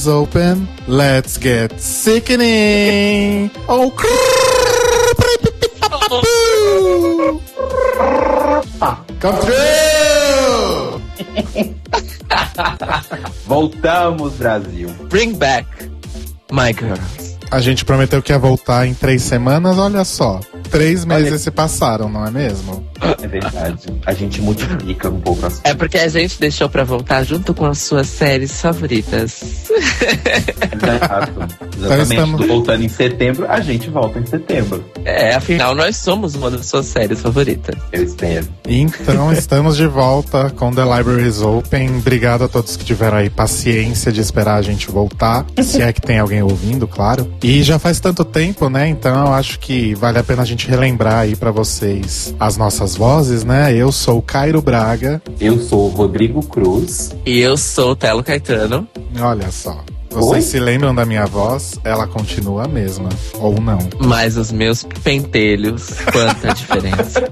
Is open. Let's get sickening. Oh, come through! Voltamos, Brasil. Bring back my girls. A gente prometeu que ia voltar em três semanas, olha só. Três meses se passaram, não é mesmo? É verdade. A gente multiplica um pouco as É porque a gente deixou pra voltar junto com as suas séries favoritas. Exato. Exatamente. estamos- Voltando em setembro, a gente volta em setembro. É, afinal, nós somos uma das suas séries favoritas. Eu espero. Então, estamos de volta com The Libraries Open. Obrigado a todos que tiveram aí paciência de esperar a gente voltar. Se é que tem alguém ouvindo, claro. E já faz tanto tempo, né? Então eu acho que vale a pena a gente relembrar aí pra vocês as nossas vozes, né? Eu sou o Cairo Braga. Eu sou o Rodrigo Cruz. E eu sou o Telo Caetano. Olha só. Vocês Oi? se lembram da minha voz? Ela continua a mesma. Ou não. Mas os meus pentelhos, quanta diferença.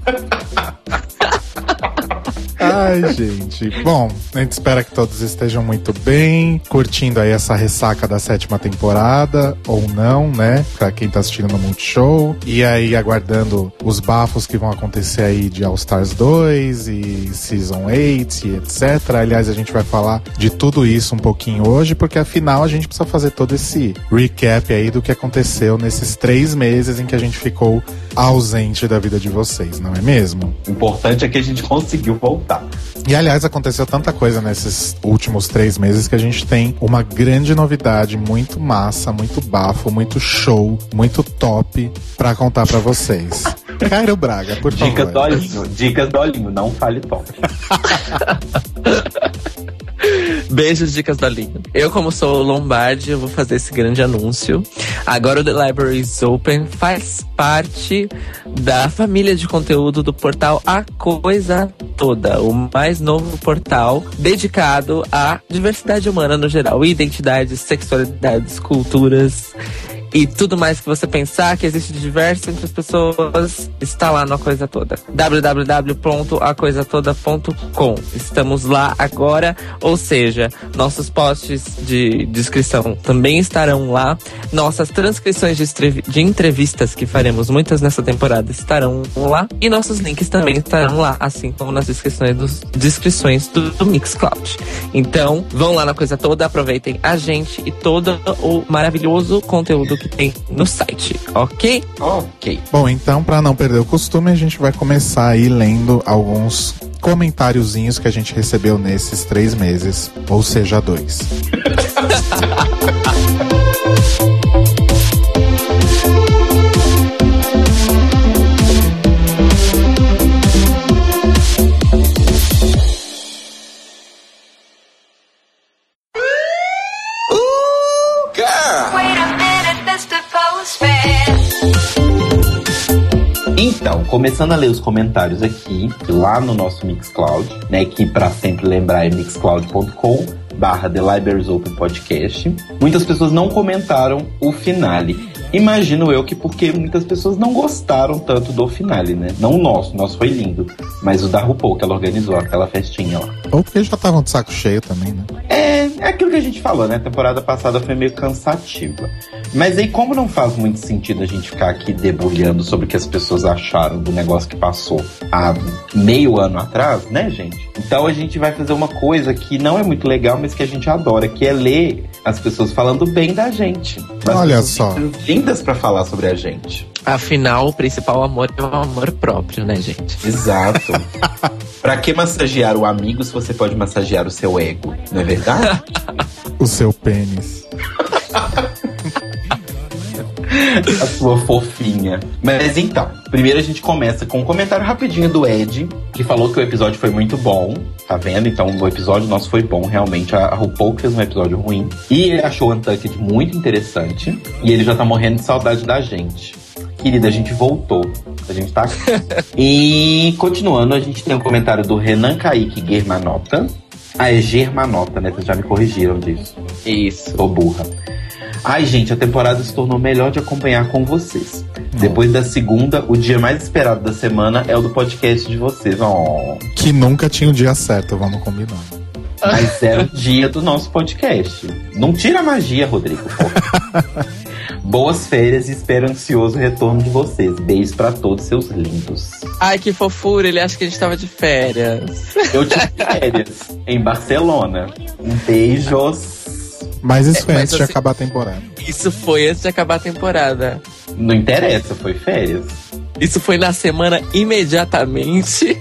Ai, gente. Bom, a gente espera que todos estejam muito bem, curtindo aí essa ressaca da sétima temporada, ou não, né? Pra quem tá assistindo no Multishow. E aí, aguardando os bafos que vão acontecer aí de All Stars 2 e Season 8 e etc. Aliás, a gente vai falar de tudo isso um pouquinho hoje, porque afinal a gente precisa fazer todo esse recap aí do que aconteceu nesses três meses em que a gente ficou ausente da vida de vocês, não é mesmo? O importante é que a gente conseguiu voltar. E aliás, aconteceu tanta coisa nesses últimos três meses que a gente tem uma grande novidade, muito massa, muito bafo, muito show, muito top pra contar pra vocês. Cairo Braga, por Dicas do favor. Olinho. Dicas do Olinho. Não fale top. Beijos, dicas da linha. Eu, como sou Lombardi, eu vou fazer esse grande anúncio. Agora o The Library is Open faz parte da família de conteúdo do portal A Coisa Toda, o mais novo portal dedicado à diversidade humana no geral, identidades, sexualidades, culturas e tudo mais que você pensar que existe diverso entre as pessoas está lá na Coisa Toda. www.acoisatoda.com. Estamos lá agora, ou seja, nossos posts de descrição também estarão lá. Nossas transcrições de, de entrevistas que faremos muitas nessa temporada estarão lá e nossos links também estarão lá, assim como nas descrições dos descrições do, do Mixcloud. Então, vão lá na Coisa Toda, aproveitem a gente e todo o maravilhoso conteúdo que tem no site, ok? Ok. Bom, então, pra não perder o costume, a gente vai começar aí lendo alguns comentáriozinhos que a gente recebeu nesses três meses, ou seja, dois. Então, começando a ler os comentários aqui, lá no nosso Mixcloud, né? Que pra sempre lembrar é mixcloud.com barra The Libraries Open Podcast. Muitas pessoas não comentaram o finale. Imagino eu que porque muitas pessoas não gostaram tanto do finale, né? Não o nosso, o nosso foi lindo. Mas o da RuPaul, que ela organizou aquela festinha lá. Ou porque já estavam de saco cheio também, né? É, é aquilo que a gente falou, né? A temporada passada foi meio cansativa. Mas aí, como não faz muito sentido a gente ficar aqui debulhando sobre o que as pessoas acharam do negócio que passou há meio ano atrás, né, gente? Então a gente vai fazer uma coisa que não é muito legal, mas que a gente adora, que é ler as pessoas falando bem da gente. Olha só. Vindas pra falar sobre a gente. Afinal, o principal amor é o amor próprio, né, gente? Exato. pra que massagear o amigo se você pode massagear o seu ego? Não é verdade? O seu pênis. a sua fofinha. Mas então, primeiro a gente começa com um comentário rapidinho do Ed, que falou que o episódio foi muito bom. Tá vendo? Então o episódio nosso foi bom, realmente. A, RuPaul que fez um episódio ruim. E ele achou o Untucked muito interessante. E ele já tá morrendo de saudade da gente. Querida, a gente voltou. A gente tá aqui. e continuando, a gente tem um comentário do Renan Kaique Germanota. Ah, é Germanota, né? Vocês já me corrigiram disso. Isso. Tô burra. Ai, gente, a temporada se tornou melhor de acompanhar com vocês. Depois da segunda, o dia mais esperado da semana é o do podcast de vocês. Oh. Que nunca tinha o dia certo, vamos combinar. Mas é o dia do nosso podcast. Não tira a magia, Rodrigo. Boas férias e espero ansioso retorno de vocês. Beijos pra todos seus lindos. Ai, que fofura, ele acha que a gente tava de férias. Eu tive férias em Barcelona. Um beijos. Mas isso É, foi mas antes de assim- acabar a temporada. Isso foi antes de acabar a temporada. Não interessa, foi férias. Isso foi na semana imediatamente.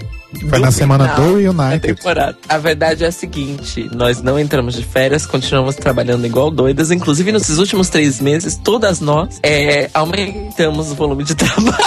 Foi na semana do United. temporada. A verdade é a seguinte: nós não entramos de férias, continuamos trabalhando igual doidas. Inclusive, nesses últimos três meses, todas nós é, aumentamos o volume de trabalho.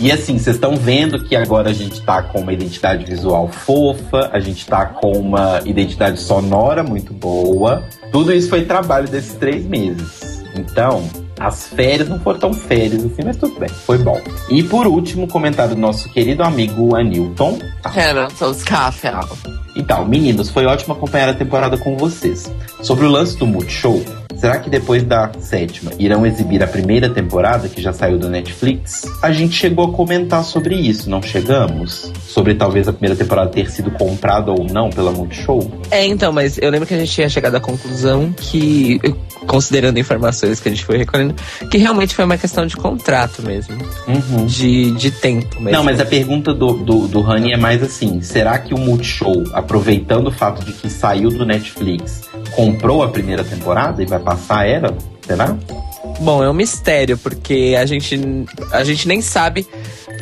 E assim, vocês estão vendo que agora a gente tá com uma identidade visual fofa, a gente tá com uma identidade sonora muito boa. Tudo isso foi trabalho desses três meses. Então, as férias não foram tão férias assim, mas tudo bem, foi bom. E por último, comentário do nosso querido amigo Anilton. Hamilton Scaffel. Então, meninos, foi ótimo acompanhar a temporada com vocês. Sobre o lance do Multishow, será que depois da sétima irão exibir a primeira temporada que já saiu do Netflix? A gente chegou a comentar sobre isso, não chegamos? Sobre talvez a primeira temporada ter sido comprada ou não pela Multishow? É, então, mas eu lembro que a gente tinha chegado à conclusão que, considerando informações que a gente foi recolhendo, que realmente foi uma questão de contrato mesmo. Uhum. De, de tempo mesmo. Não, mas a pergunta do, do, do Honey é mais assim: será que o Multishow, aproveitando o fato de que saiu do Netflix, comprou a primeira temporada e vai passar era? Será? Bom, é um mistério, porque a gente, a gente nem sabe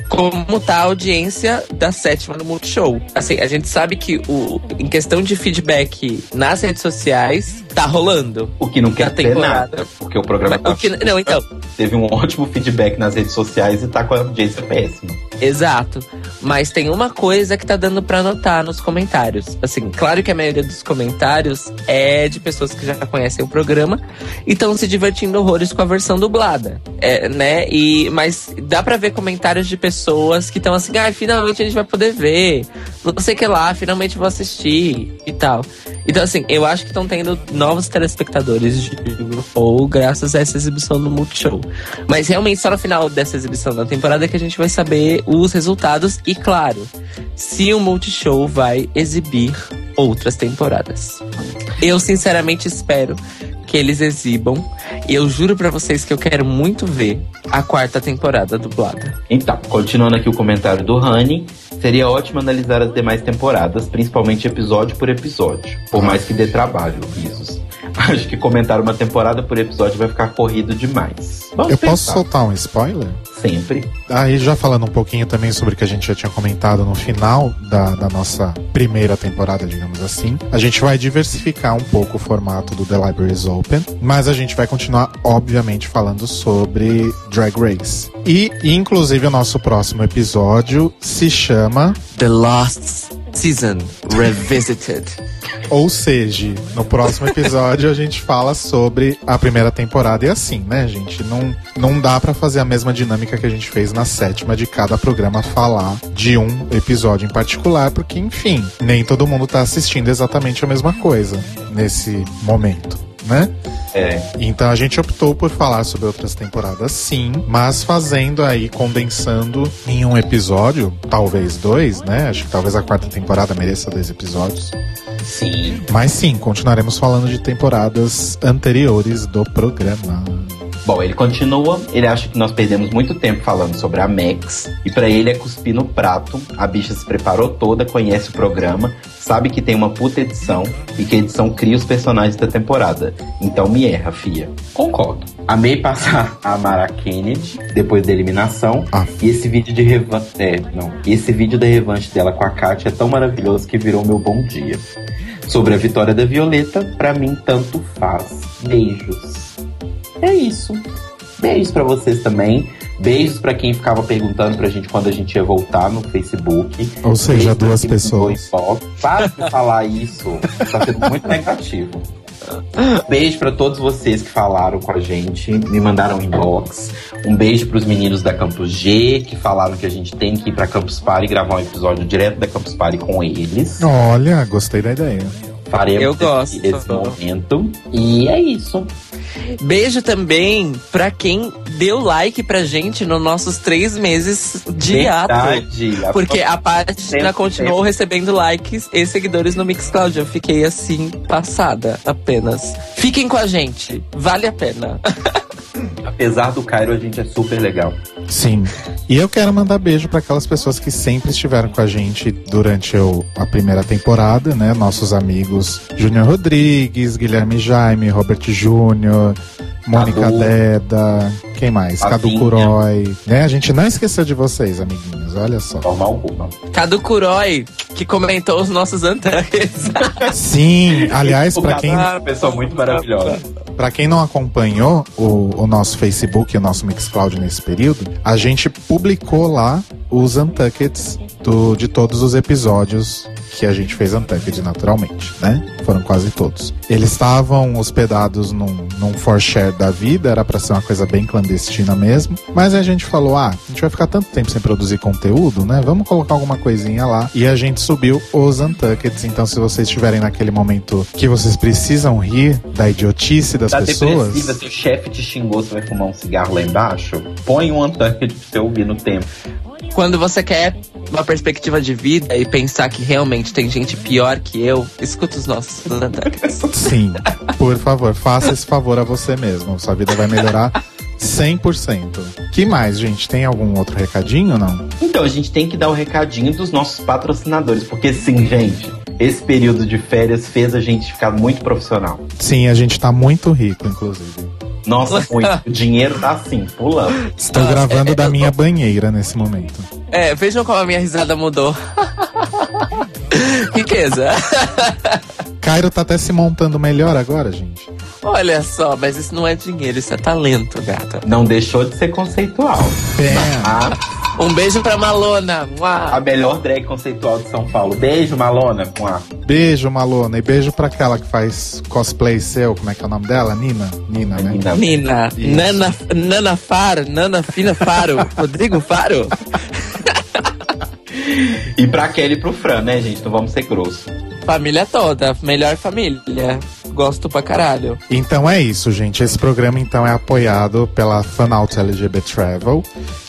como tá a audiência da sétima no Multishow. Assim, a gente sabe que o, em questão de feedback nas redes sociais, tá rolando. O que não quer dizer temporada. nada, porque o programa Mas o que- não, então, teve um ótimo feedback nas redes sociais e tá com a audiência péssima. Exato. Mas tem uma coisa que tá dando pra notar nos comentários. Assim, claro que a maioria dos comentários é de pessoas que já conhecem o programa e estão se divertindo horrores com a versão dublada. É, né? E, mas dá pra ver comentários de pessoas que estão assim, ah, finalmente a gente vai poder ver. Não sei o que lá, finalmente vou assistir e tal. Então, assim, eu acho que estão tendo novos telespectadores de RuPaul graças a essa exibição do Multishow. Mas realmente só no final dessa exibição da temporada é que a gente vai saber os resultados e, claro, se o Multishow vai exibir outras temporadas. Eu sinceramente espero que eles exibam. E eu juro pra vocês que eu quero muito ver a quarta temporada dublada. Então, continuando aqui o comentário do Honey, seria ótimo analisar as demais temporadas, principalmente episódio por episódio. Por mais que dê trabalho, risos. Acho que comentar uma temporada por episódio vai ficar corrido demais. Vamos Eu posso pensar. soltar um spoiler? Sempre. Aí já falando um pouquinho também sobre o que a gente já tinha comentado no final da, da nossa primeira temporada, digamos assim. A gente vai diversificar um pouco o formato do The Libraries Open, mas a gente vai continuar, obviamente, falando sobre Drag Race. E, inclusive, o nosso próximo episódio se chama, The Lost Season Revisited. ou seja, no próximo episódio a gente fala sobre a primeira temporada e assim, né, gente? Não, não dá pra fazer a mesma dinâmica que a gente fez na sétima de cada programa falar de um episódio em particular, porque, enfim, nem todo mundo tá assistindo exatamente a mesma coisa nesse momento, né? É. Então a gente optou por falar sobre outras temporadas sim, mas fazendo aí, condensando em um episódio, talvez dois, né? Acho que talvez a quarta temporada mereça dois episódios. Sim. Mas sim, continuaremos falando de temporadas anteriores do programa. Bom, ele continua. Ele acha que nós perdemos muito tempo falando sobre a Max. E pra ele é cuspir no prato. A bicha se preparou toda, conhece o programa, sabe que tem uma puta edição e que a edição cria os personagens da temporada. Então me erra, fia. Concordo. Amei passar a amar a Kennedy depois da eliminação. Ah. E esse vídeo de revanche. É, não. E esse vídeo da revanche dela com a Katia é tão maravilhoso que virou meu bom dia. Sobre a vitória da Violeta, pra mim tanto faz. Beijos. É isso. Beijos pra vocês também. Beijos pra quem ficava perguntando pra gente quando a gente ia voltar no Facebook. Ou seja, Beijo pra duas pessoas. Para de falar isso. Tá sendo muito negativo. Beijo pra todos vocês que falaram com a gente, me mandaram inbox. Um beijo pros meninos da Campus G, que falaram que a gente tem que ir pra Campus Party e gravar um episódio direto da Campus Party com eles. Olha, gostei da ideia. Faremos Eu esse- gosto. esse momento. E é isso. Beijo também pra quem deu like pra gente nos nossos três meses de ato. Verdade. Porque a página continuou tempo. recebendo likes e seguidores no Mixcloud. Eu fiquei assim, passada apenas. Fiquem com a gente, vale a pena. Apesar do Cairo, a gente é super legal. Sim. E eu quero mandar beijo para aquelas pessoas que sempre estiveram com a gente durante o- a primeira temporada, né? Nossos amigos Júnior Rodrigues, Guilherme Jaime, Robert Júnior, Mônica Cadu. Deda, quem mais? Cadu Flavinha. Curói. Né? A gente não esqueceu de vocês, amiguinhos. Olha só. Forma alguma. Cadu Curói, que comentou os nossos antares. Sim, aliás, para Cadu quem, é uma pessoa muito maravilhosa. pra quem não acompanhou o, o nosso Facebook e o nosso Mixcloud nesse período, a gente publicou lá os Untuckeds do, de todos os episódios que a gente fez Untucked naturalmente, né? Foram quase todos. Eles estavam hospedados num, num for share da vida, era pra ser uma coisa bem clandestina mesmo. Mas a gente falou: ah, a gente vai ficar tanto tempo sem produzir conteúdo, né? Vamos colocar alguma coisinha lá. E a gente subiu os Untuckeds. Então, se vocês estiverem naquele momento que vocês precisam rir da idiotice das Tá pessoas. depressiva, se o chefe te xingou, você vai fumar um cigarro lá embaixo? Põe um Untucked pra você ouvir no tempo. Quando você quer uma perspectiva de vida e pensar que realmente tem gente pior que eu, escuta os nossos antares. Sim, por favor, faça esse favor a você mesmo. Sua vida vai melhorar 100%. Que mais, gente? Tem algum outro recadinho ou não? Então, a gente tem que dar o recadinho dos nossos patrocinadores, porque sim, gente, esse período de férias fez a gente ficar muito profissional. Sim, a gente tá muito rico, inclusive. Nossa, muito. o dinheiro tá assim, pulando. Estou Ah, gravando é, da minha banheira nesse momento. É, vejam como a minha risada mudou. Riqueza. Cairo tá até se montando melhor agora, gente. Olha só, mas isso não é dinheiro, isso é talento, gata. Não deixou de ser conceitual. Bam. A, Um beijo pra Malona. A melhor drag conceitual de São Paulo. Beijo, Malona. Com a... Beijo, Malona. E beijo pra aquela que faz cosplay seu. Como é que é o nome dela? Nina? Nina, né? Nina. Nina, Isso. Nana, Nana Faro, Nana Fina Faro, Rodrigo Faro. E pra Kelly e pro Fran, né, gente? Não vamos ser grosso. Família toda, melhor família. Gosto pra caralho. Então é isso, gente. Esse programa então é apoiado pela Fanout LGBT Travel,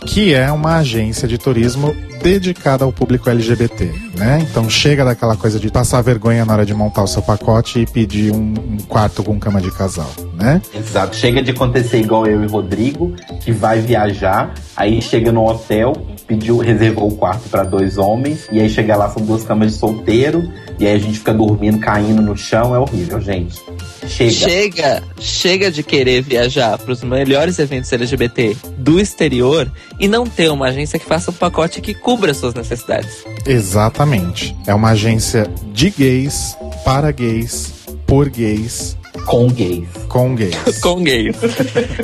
que é uma agência de turismo dedicada ao público LGBT, né? Então chega daquela coisa de passar vergonha na hora de montar o seu pacote e pedir um, um quarto com cama de casal, né? Exato. Chega de acontecer igual eu e Rodrigo, que vai viajar, aí chega no hotel, pediu, reservou o quarto pra dois homens, e aí chega lá, são duas camas de solteiro, e aí a gente fica dormindo, caindo no chão, é horrível, gente. Chega. Chega, chega de querer viajar pros melhores eventos LGBT do exterior e não ter uma agência que faça um pacote que cubra suas necessidades. Exatamente. É uma agência de gays, para gays, por gays, Com gays. com gays. Com gays.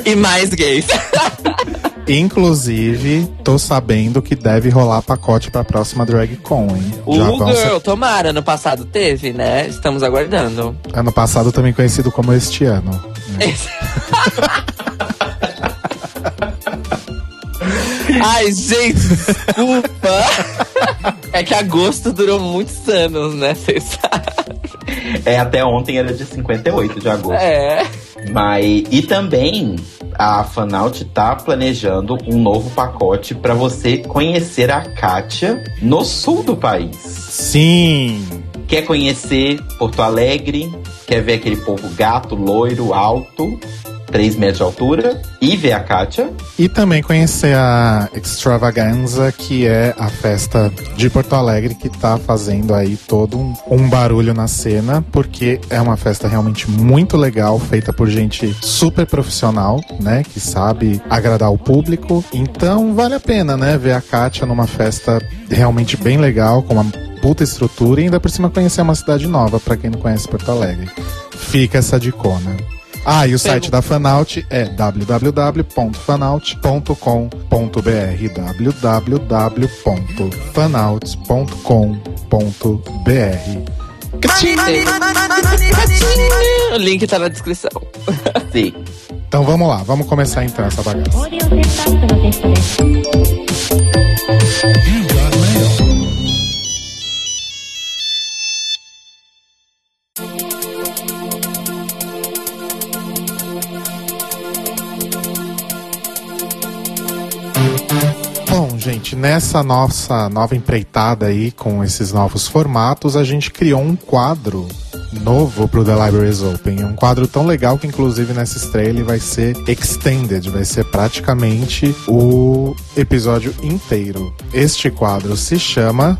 e mais gays. Inclusive, tô sabendo que deve rolar pacote pra próxima Drag Con, hein? Ser- Girl, tomara, no passado teve, né? Estamos aguardando. Ano passado também conhecido como este ano. Ai, gente, desculpa. é que agosto durou muitos anos, né? Vocês sabem. É, até ontem era de 58 de agosto. É. Mas e também a Fanaut tá planejando um novo pacote pra você conhecer a Kátia no sul do país. Sim! Quer conhecer Porto Alegre? Quer ver aquele povo gato, loiro, alto, 3 metros de altura? E ver a Kátia? E também conhecer a Extravaganza, que é a festa de Porto Alegre que tá fazendo aí todo um, um barulho na cena, porque é uma festa realmente muito legal, feita por gente super profissional, né? Que sabe agradar o público. Então vale a pena, né? Ver a Kátia numa festa realmente bem legal, com uma puta estrutura e ainda por cima conhecer uma cidade nova, pra quem não conhece Porto Alegre. Fica essa dicona. Ah, e o site da Fanaut é www.fanaut.com.br www.fanauts.com.br O link tá na descrição. Sim. Então vamos lá, vamos começar então essa bagaça. Gente, nessa nossa nova empreitada aí com esses novos formatos, a gente criou um quadro novo pro The Libraries Open. Um quadro tão legal que, inclusive, nessa estreia ele vai ser extended, vai ser praticamente o episódio inteiro. Este quadro se chama.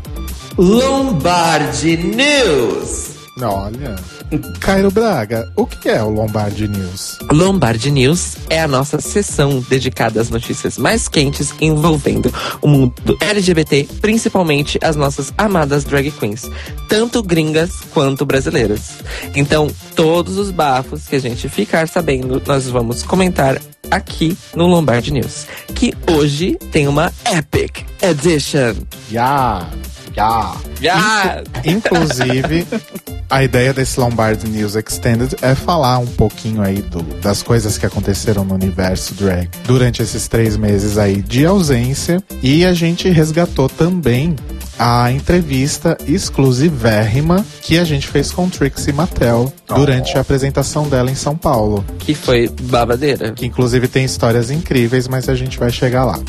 Lombardi News. Olha. Cairo Braga, o que é o Lombardi News? Lombardi News é a nossa sessão dedicada às notícias mais quentes envolvendo o mundo LGBT, principalmente as nossas amadas drag queens, tanto gringas quanto brasileiras. Então, todos os bafos que a gente ficar sabendo, nós vamos comentar aqui no Lombardi News, que hoje tem uma Epic Edition. Ya! Ya! Já! Inclusive, a ideia desse Lombardi News Extended é falar um pouquinho aí do- das coisas que aconteceram no universo drag durante esses três meses aí de ausência. E a gente resgatou também a entrevista exclusivérrima que a gente fez com Trixie Mattel durante a apresentação dela em São Paulo. Que foi babadeira. Que inclusive tem histórias incríveis, mas a gente vai chegar lá.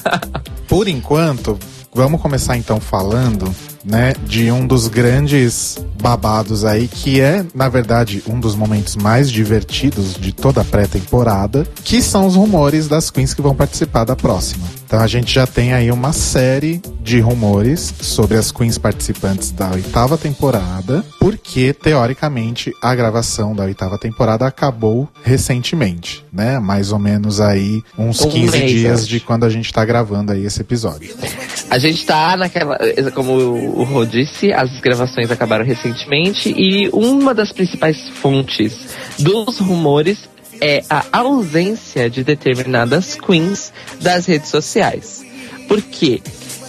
Por enquanto, vamos começar então falando, né, de um dos grandes babados aí, que é, na verdade, um dos momentos mais divertidos de toda a pré-temporada, que são os rumores das queens que vão participar da próxima. Então a gente já tem aí uma série de rumores sobre as queens participantes da oitava temporada, porque teoricamente a gravação da oitava temporada acabou recentemente, né? Mais ou menos aí uns Um 15 mês, dias de quando a gente tá gravando aí esse episódio. A gente tá naquela. Como o Rô disse, as gravações acabaram recentemente e uma das principais fontes dos rumores é a ausência de determinadas queens das redes sociais. Por quê?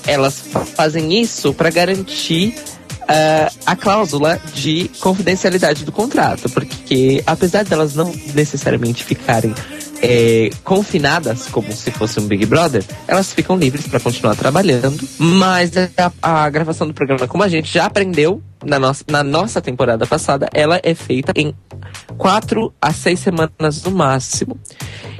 Elas fa- fazem isso para garantir ah, a cláusula de confidencialidade do contrato, porque apesar delas não necessariamente ficarem é, confinadas como se fosse um Big Brother, elas ficam livres para continuar trabalhando. Mas a, a gravação do programa, como a gente já aprendeu na nossa, na nossa temporada passada, ela é feita em quatro a seis semanas no máximo.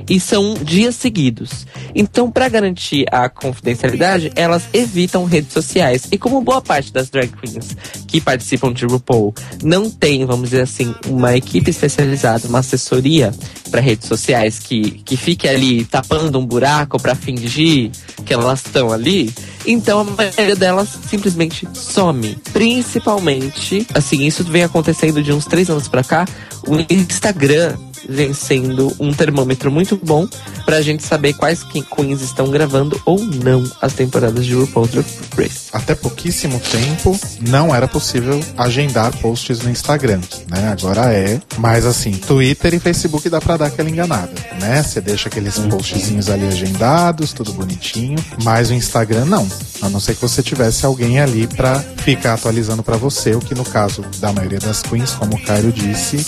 E são dias seguidos. Então, para garantir a confidencialidade, elas evitam redes sociais. E como boa parte das drag queens que participam de RuPaul não tem, vamos dizer assim, uma equipe especializada, uma assessoria para redes sociais que, que fique ali tapando um buraco para fingir que elas estão ali, então a maioria delas simplesmente some. Principalmente, assim, isso vem acontecendo de uns três anos pra cá, o Instagram vem sendo um termômetro muito bom pra gente saber quais que- queens estão gravando ou não as temporadas de RuPaul Drag Race. Até pouquíssimo tempo não era possível agendar posts no Instagram, né? Agora é, mas assim, Twitter e Facebook dá pra dar aquela enganada, né? Você deixa aqueles postzinhos ali agendados, tudo bonitinho, mas o Instagram não. A não ser que você tivesse alguém ali pra ficar atualizando pra você, o que no caso da maioria das queens, como o Cairo disse,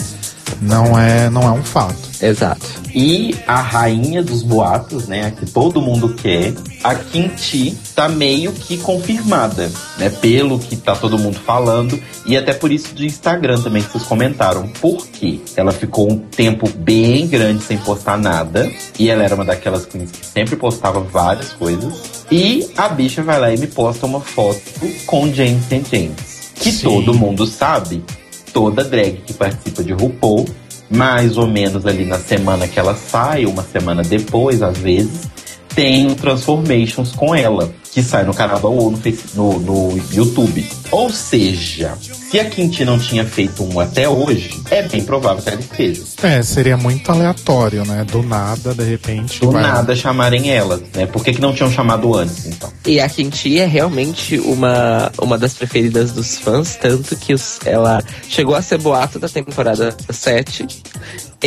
não é, não é um fato. Exato. E a rainha dos boatos, né? A que todo mundo quer, a Kinti tá meio que confirmada, né? Pelo que tá todo mundo falando. E até por isso do Instagram também que vocês comentaram. Por quê? Ela ficou um tempo bem grande sem postar nada. E ela era uma daquelas queens que sempre postava várias coisas. E a bicha vai lá e me posta uma foto com James St. James. Que Sim. todo mundo sabe toda drag que participa de RuPaul, mais ou menos ali na semana que ela sai, uma semana depois, às vezes, tem Transformations com ela, que sai no canal Face- no, no YouTube. Ou seja, se a Quinti não tinha feito um até hoje, é bem provável que ela esteja. É, seria muito aleatório, né? Do nada, de repente. Do vai- nada chamarem ela, né? Por que, que não tinham chamado antes, então? E a Kinti é realmente uma, uma das preferidas dos fãs, tanto que os- ela chegou a ser boato da temporada 7.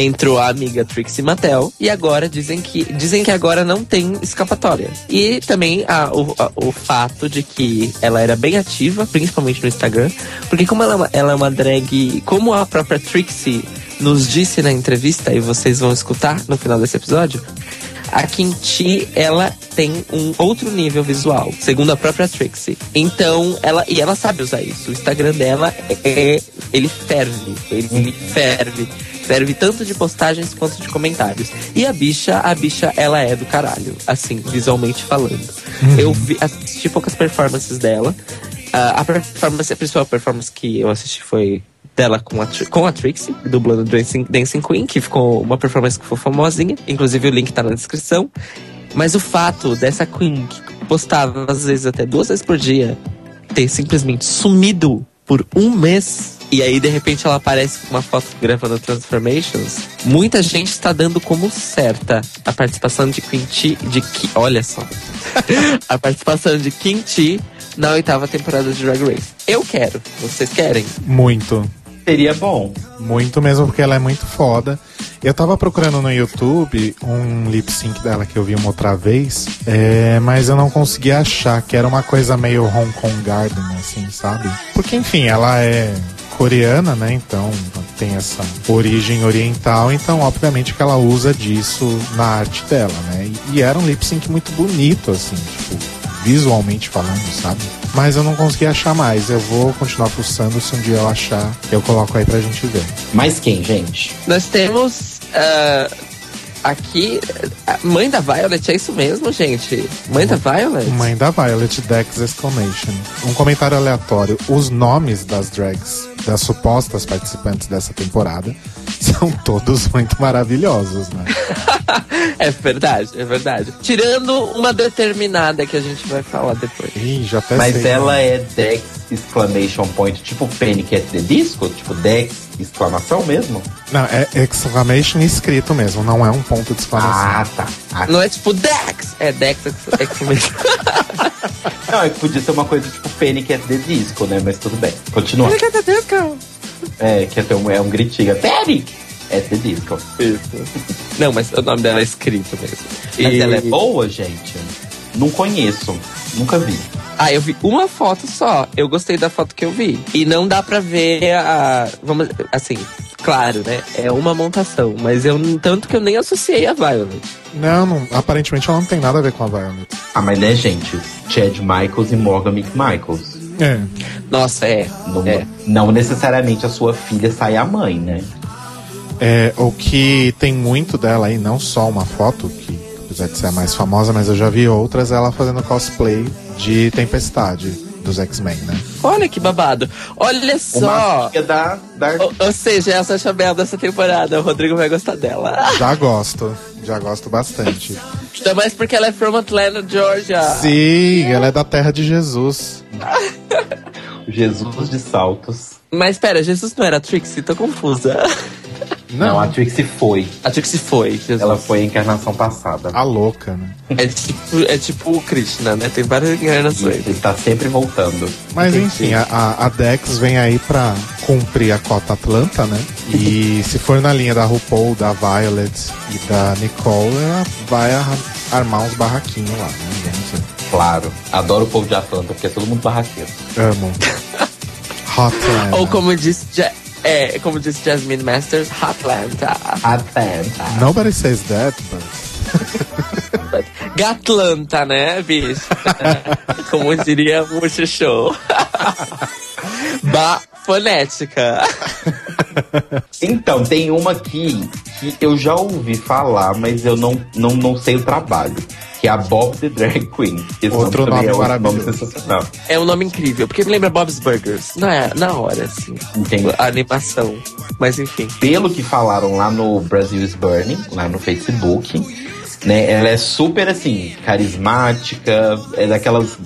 Entrou a amiga Trixie Mattel e agora dizem que dizem que agora não tem escapatória. E também a- o, a- o fato de que ela era bem ativa, principalmente no Instagram, porque como ela, é ela é uma drag, como a própria Trixie nos disse na entrevista, e vocês vão escutar no final desse episódio, A Kimchi, ela tem um outro nível visual, segundo a própria Trixie. Então, ela e ela sabe usar isso. O Instagram dela é ele ferve, ele ferve. Ferve tanto de postagens quanto de comentários. E a bicha, a bicha, ela é do caralho, assim, visualmente falando. Eu vi, assisti poucas performances dela. Ah, a performance, a principal performance que eu assisti foi dela com a, com a Trixie, dublando Dancing, Dancing Queen, que ficou uma performance que foi famosinha. Inclusive o link tá na descrição. Mas o fato dessa Queen, que postava às vezes até duas vezes por dia, ter simplesmente sumido por um mês. E aí, de repente, ela aparece com uma foto gravando Transformations. Muita gente está dando como certa a participação de Quinty. De Ki, olha só. a participação de Quinty na oitava temporada de Drag Race. Eu quero. Vocês querem? Muito. Seria bom. Muito mesmo, porque ela é muito foda. Eu tava procurando no YouTube um lip sync dela que eu vi uma outra vez, é, mas eu não consegui achar, que era uma coisa meio Hong Kong Garden, assim, sabe? Porque, enfim, ela é coreana, né? Então tem essa origem oriental, então obviamente que ela usa disso na arte dela, né? E, e era um lip sync muito bonito, assim, tipo, visualmente falando, sabe? Mas eu não consegui achar mais. Eu vou continuar fuçando. Se um dia eu achar, eu coloco aí pra gente ver. Mas quem, gente? Nós temos. ah, aqui. Mãe da Violet, é isso mesmo, gente? Mãe da Violet? Mãe da Violet Dex Exclamation. Um comentário aleatório. Os nomes das drags, das supostas participantes dessa temporada, são todos muito maravilhosos, né? É verdade, é verdade. Tirando uma determinada que a gente vai falar depois. Ih, já até Mas sei. ela é Dex exclamation point, tipo Panic at the Disco? Tipo Dex exclamação mesmo? Não, é exclamation escrito mesmo, não é um ponto de exclamação. Ah, tá. Ah, Não é tipo Dex, é Dex ex- exclamation. Não, é que podia ser uma coisa tipo Panic at the Disco, né? Mas tudo bem. Continua. É, que até um, é um gritinho. Panic at the Disco. Isso. Não, mas o nome dela é escrito mesmo. Mas E- ela é boa, gente? Não conheço. Nunca vi. Ah, eu vi uma foto só. Eu gostei da foto que eu vi. E não dá pra ver a. Vamos. Assim, claro, né? É uma montação. Mas eu. Tanto que eu nem associei a Violet. Não, não, aparentemente ela não tem nada a ver com a Violet. Ah, mas né, gente? Chad Michaels e Morgan McMichaels. É. Nossa, é. Não, É. não necessariamente a sua filha sai a mãe, né? É, o que tem muito dela aí, não só uma foto, que apesar de ser a mais famosa, mas eu já vi outras, ela fazendo cosplay de Tempestade dos X-Men, né? Olha que babado. Olha só. da, da Ou, ou seja, essa é a Chabel dessa temporada. O Rodrigo vai gostar dela. Já gosto, já gosto bastante. Ainda mais porque ela é from Atlanta, Georgia. Sim, ela é da terra de Jesus. Jesus de Saltos. Mas pera, Jesus não era a Trixie? Tô confusa. Não, a Trixie foi. A Trixie foi, Jesus. Ela foi a encarnação passada. A louca, né? É tipo, é tipo o Krishna, né? Tem várias encarnações. Ele está sempre voltando. Mas Entendi. enfim, a- a, Dex vem aí pra cumprir a cota Atlanta, né? E se for na linha da RuPaul, da Violet e da Nicole, ela vai ar- armar uns barraquinhos lá, né? Vamos ver. Claro. Adoro o povo de Atlanta, porque é todo mundo barraqueiro. Amo. Hotland. Ou como disse, Ja- é, como disse Jasmine Masters, Atlanta. Atlanta. Nobody says that, but... Gatlanta, né, bicho? como diria o show. Ba fonética. Então, tem uma aqui que eu já ouvi falar, mas eu não, não, não sei o trabalho. Que é a Bob the Drag Queen. Esse Outro também nome é nome maravilhoso. sensacional. É um nome incrível, porque me lembra Bob's Burgers. Não é, na hora, assim. Entendi. A animação. Mas enfim. Pelo que falaram lá no Brasil is Burning, lá no Facebook, né? Ela é super assim, carismática, é daquelas.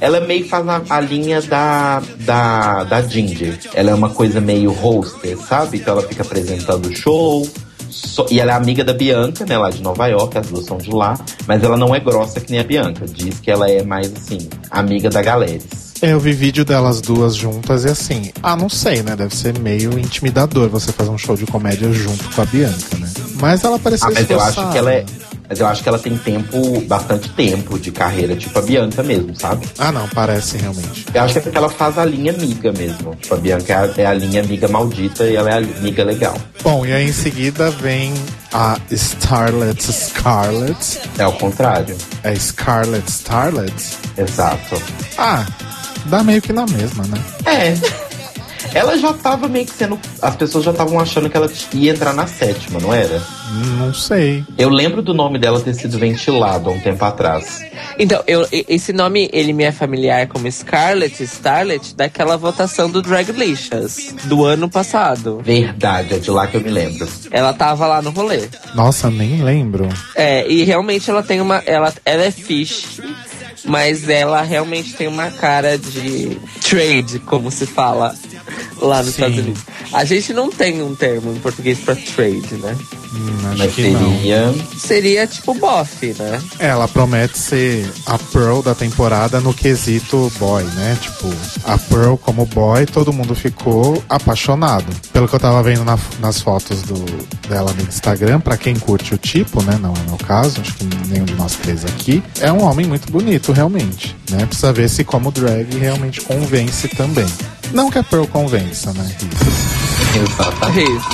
Ela meio faz a, a linha da, da, da Ginger. Ela é uma coisa meio hoster, sabe? Então ela fica apresentando o show. Só- e ela é amiga da Bianca, né? Lá de Nova York, as duas são de lá. Mas ela não é grossa que nem a Bianca. Diz que ela é mais assim, amiga da Galeres. É, Eu vi vídeo delas duas juntas e assim, ah, não sei, né? Deve ser meio intimidador você fazer um show de comédia junto com a Bianca, né? Mas ela pareceu Ah, mas eu acho que ela é. Mas eu acho que ela tem tempo, bastante tempo de carreira, tipo a Bianca mesmo, sabe? Ah, não, parece realmente. Eu acho que ela faz a linha amiga mesmo. Tipo, a Bianca é a, é a linha amiga maldita e ela é a amiga legal. Bom, e aí em seguida vem a Starlet Scarlet. É o contrário. É Scarlet Starlet? Exato. Ah, dá meio que na mesma, né? É. Ela já tava meio que sendo. As pessoas já estavam achando que ela ia entrar na sétima, não era? Não sei. Eu lembro do nome dela ter sido ventilado há um tempo atrás. Então, eu, esse nome, ele me é familiar como Scarlet, Starlet, daquela votação do Draglicious, do ano passado. Verdade, é de lá que eu me lembro. Ela tava lá no rolê. Nossa, nem lembro. É, e realmente ela tem uma. Ela, ela é fish, mas ela realmente tem uma cara de trade, como se fala lá nos Sim. Estados Unidos. A gente não tem um termo em português pra trade, né? Hum, acho Mas que não. seria. Seria tipo bofe, né? Ela promete ser a Pearl da temporada no quesito boy, né? Tipo, a Pearl como boy, todo mundo ficou apaixonado. Pelo que eu tava vendo na- nas fotos do, dela no Instagram, pra quem curte o tipo, né? Não é meu caso, acho que nenhum de nós três aqui. É um homem muito bonito, realmente, né? Precisa ver se como drag realmente convence também. Não que a Pearl convença, né? Exatamente.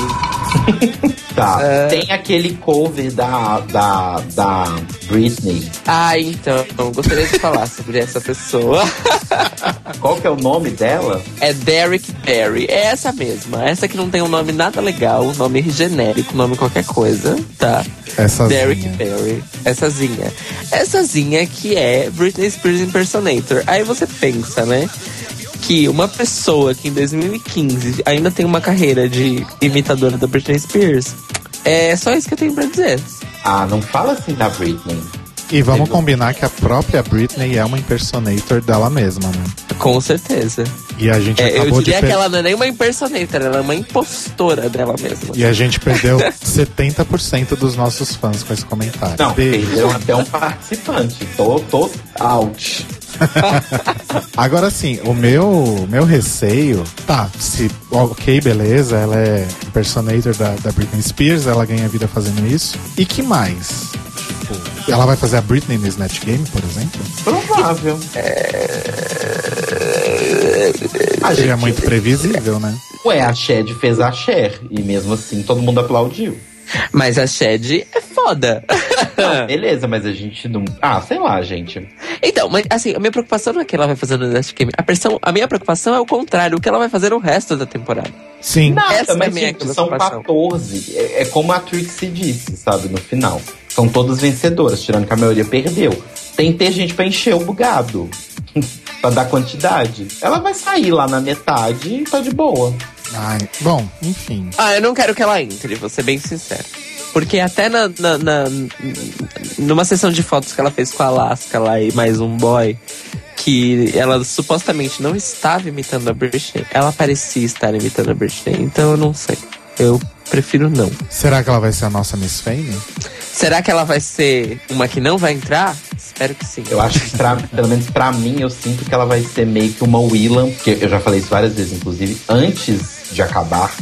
Tá. É. Tem aquele cover da, da, da Britney. Ah, então, eu gostaria de falar sobre essa pessoa. Qual que é o nome dela? É Derek Barry. É essa mesma. Essa que não tem um nome nada legal, um nome genérico, nome qualquer coisa, tá? Essa Derek Barry. Essazinha. Essazinha que é Britney Spears Impersonator. Aí você pensa, né? Que uma pessoa que em 2015 ainda tem uma carreira de imitadora da Britney Spears. É só isso que eu tenho pra dizer. Ah, não fala assim da Britney. E vamos combinar que a própria Britney é uma impersonator dela mesma, né? Com certeza. E a gente É, eu acabou de diria per- que ela não é nem uma impersonator, ela é uma impostora dela mesma. E a gente perdeu 70% dos nossos fãs com esse comentário. Não, Beijo. perdeu até um participante. Tô, tô out. Agora sim, o meu, meu receio, tá, se ok, beleza, ela é impersonator da, da Britney Spears, ela ganha vida fazendo isso. E que mais? Tipo, ela vai fazer a Britney no Snatch Game, por exemplo? Provável. A Seria gente, muito previsível, né? Ué, a Shed fez a Cher. E mesmo assim todo mundo aplaudiu. Mas a Shed é foda. Não, beleza, mas a gente não. Ah, sei lá, gente. então, mas assim, a minha preocupação não é o que ela vai fazer no Last Game. A, pressão, a minha preocupação é o contrário, o que ela vai fazer no resto da temporada. Sim. Nada, Essa é a mas minha gente, são preocupação. 14. É, é como a Trixie disse, sabe, no final. São todas vencedoras, tirando que a maioria perdeu. Tem que ter gente pra encher o bugado. pra dar quantidade. Ela vai sair lá na metade e tá de boa. Ai, bom, enfim. Ah, eu não quero que ela entre, vou ser bem sincero. Porque até na, na, na- numa sessão de fotos que ela fez com a Alaska lá e mais um boy, que ela supostamente não estava imitando a Britney, ela parecia estar imitando a Britney. Então eu não sei. Eu prefiro não. Será que ela vai ser a nossa Miss Fame? Será que ela vai ser uma que não vai entrar? Espero que sim. Eu acho que, pra, pelo menos pra mim, eu sinto que ela vai ser meio que uma Willam, que eu já falei isso várias vezes, inclusive, antes de acabar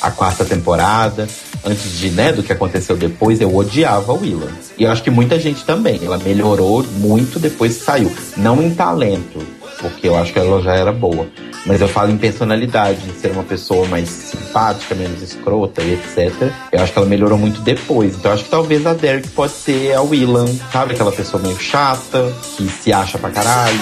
a quarta temporada, antes de, né, do que aconteceu depois, eu odiava a Willam. E eu acho que muita gente também. Ela melhorou muito depois que saiu. Não em talento, porque eu acho que ela já era boa. Mas eu falo em personalidade, em ser uma pessoa mais simpática, menos escrota e etc. Eu acho que ela melhorou muito depois. Então eu acho que talvez a Derek pode ser a Willam, sabe? Aquela pessoa meio chata, que se acha pra caralho.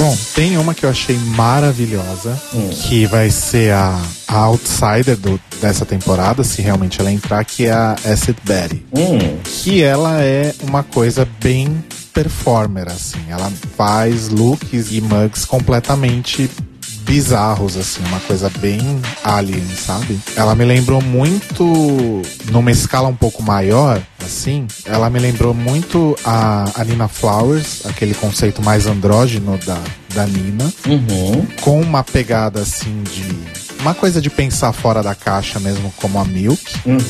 Bom, tem uma que eu achei maravilhosa, que vai ser a, a outsider do- dessa temporada, se realmente ela entrar, que é a Acid Betty. Hum, Que ela é uma coisa bem performer, assim. Ela faz looks e mugs completamente bizarros, assim, uma coisa bem alien, sabe? Ela me lembrou muito, numa escala um pouco maior, assim, ela me lembrou muito a, a Nina Flowers, aquele conceito mais andrógeno da, da Nina, uhum. com uma pegada assim de. Uma coisa de pensar fora da caixa mesmo, como a Milk. Uhum.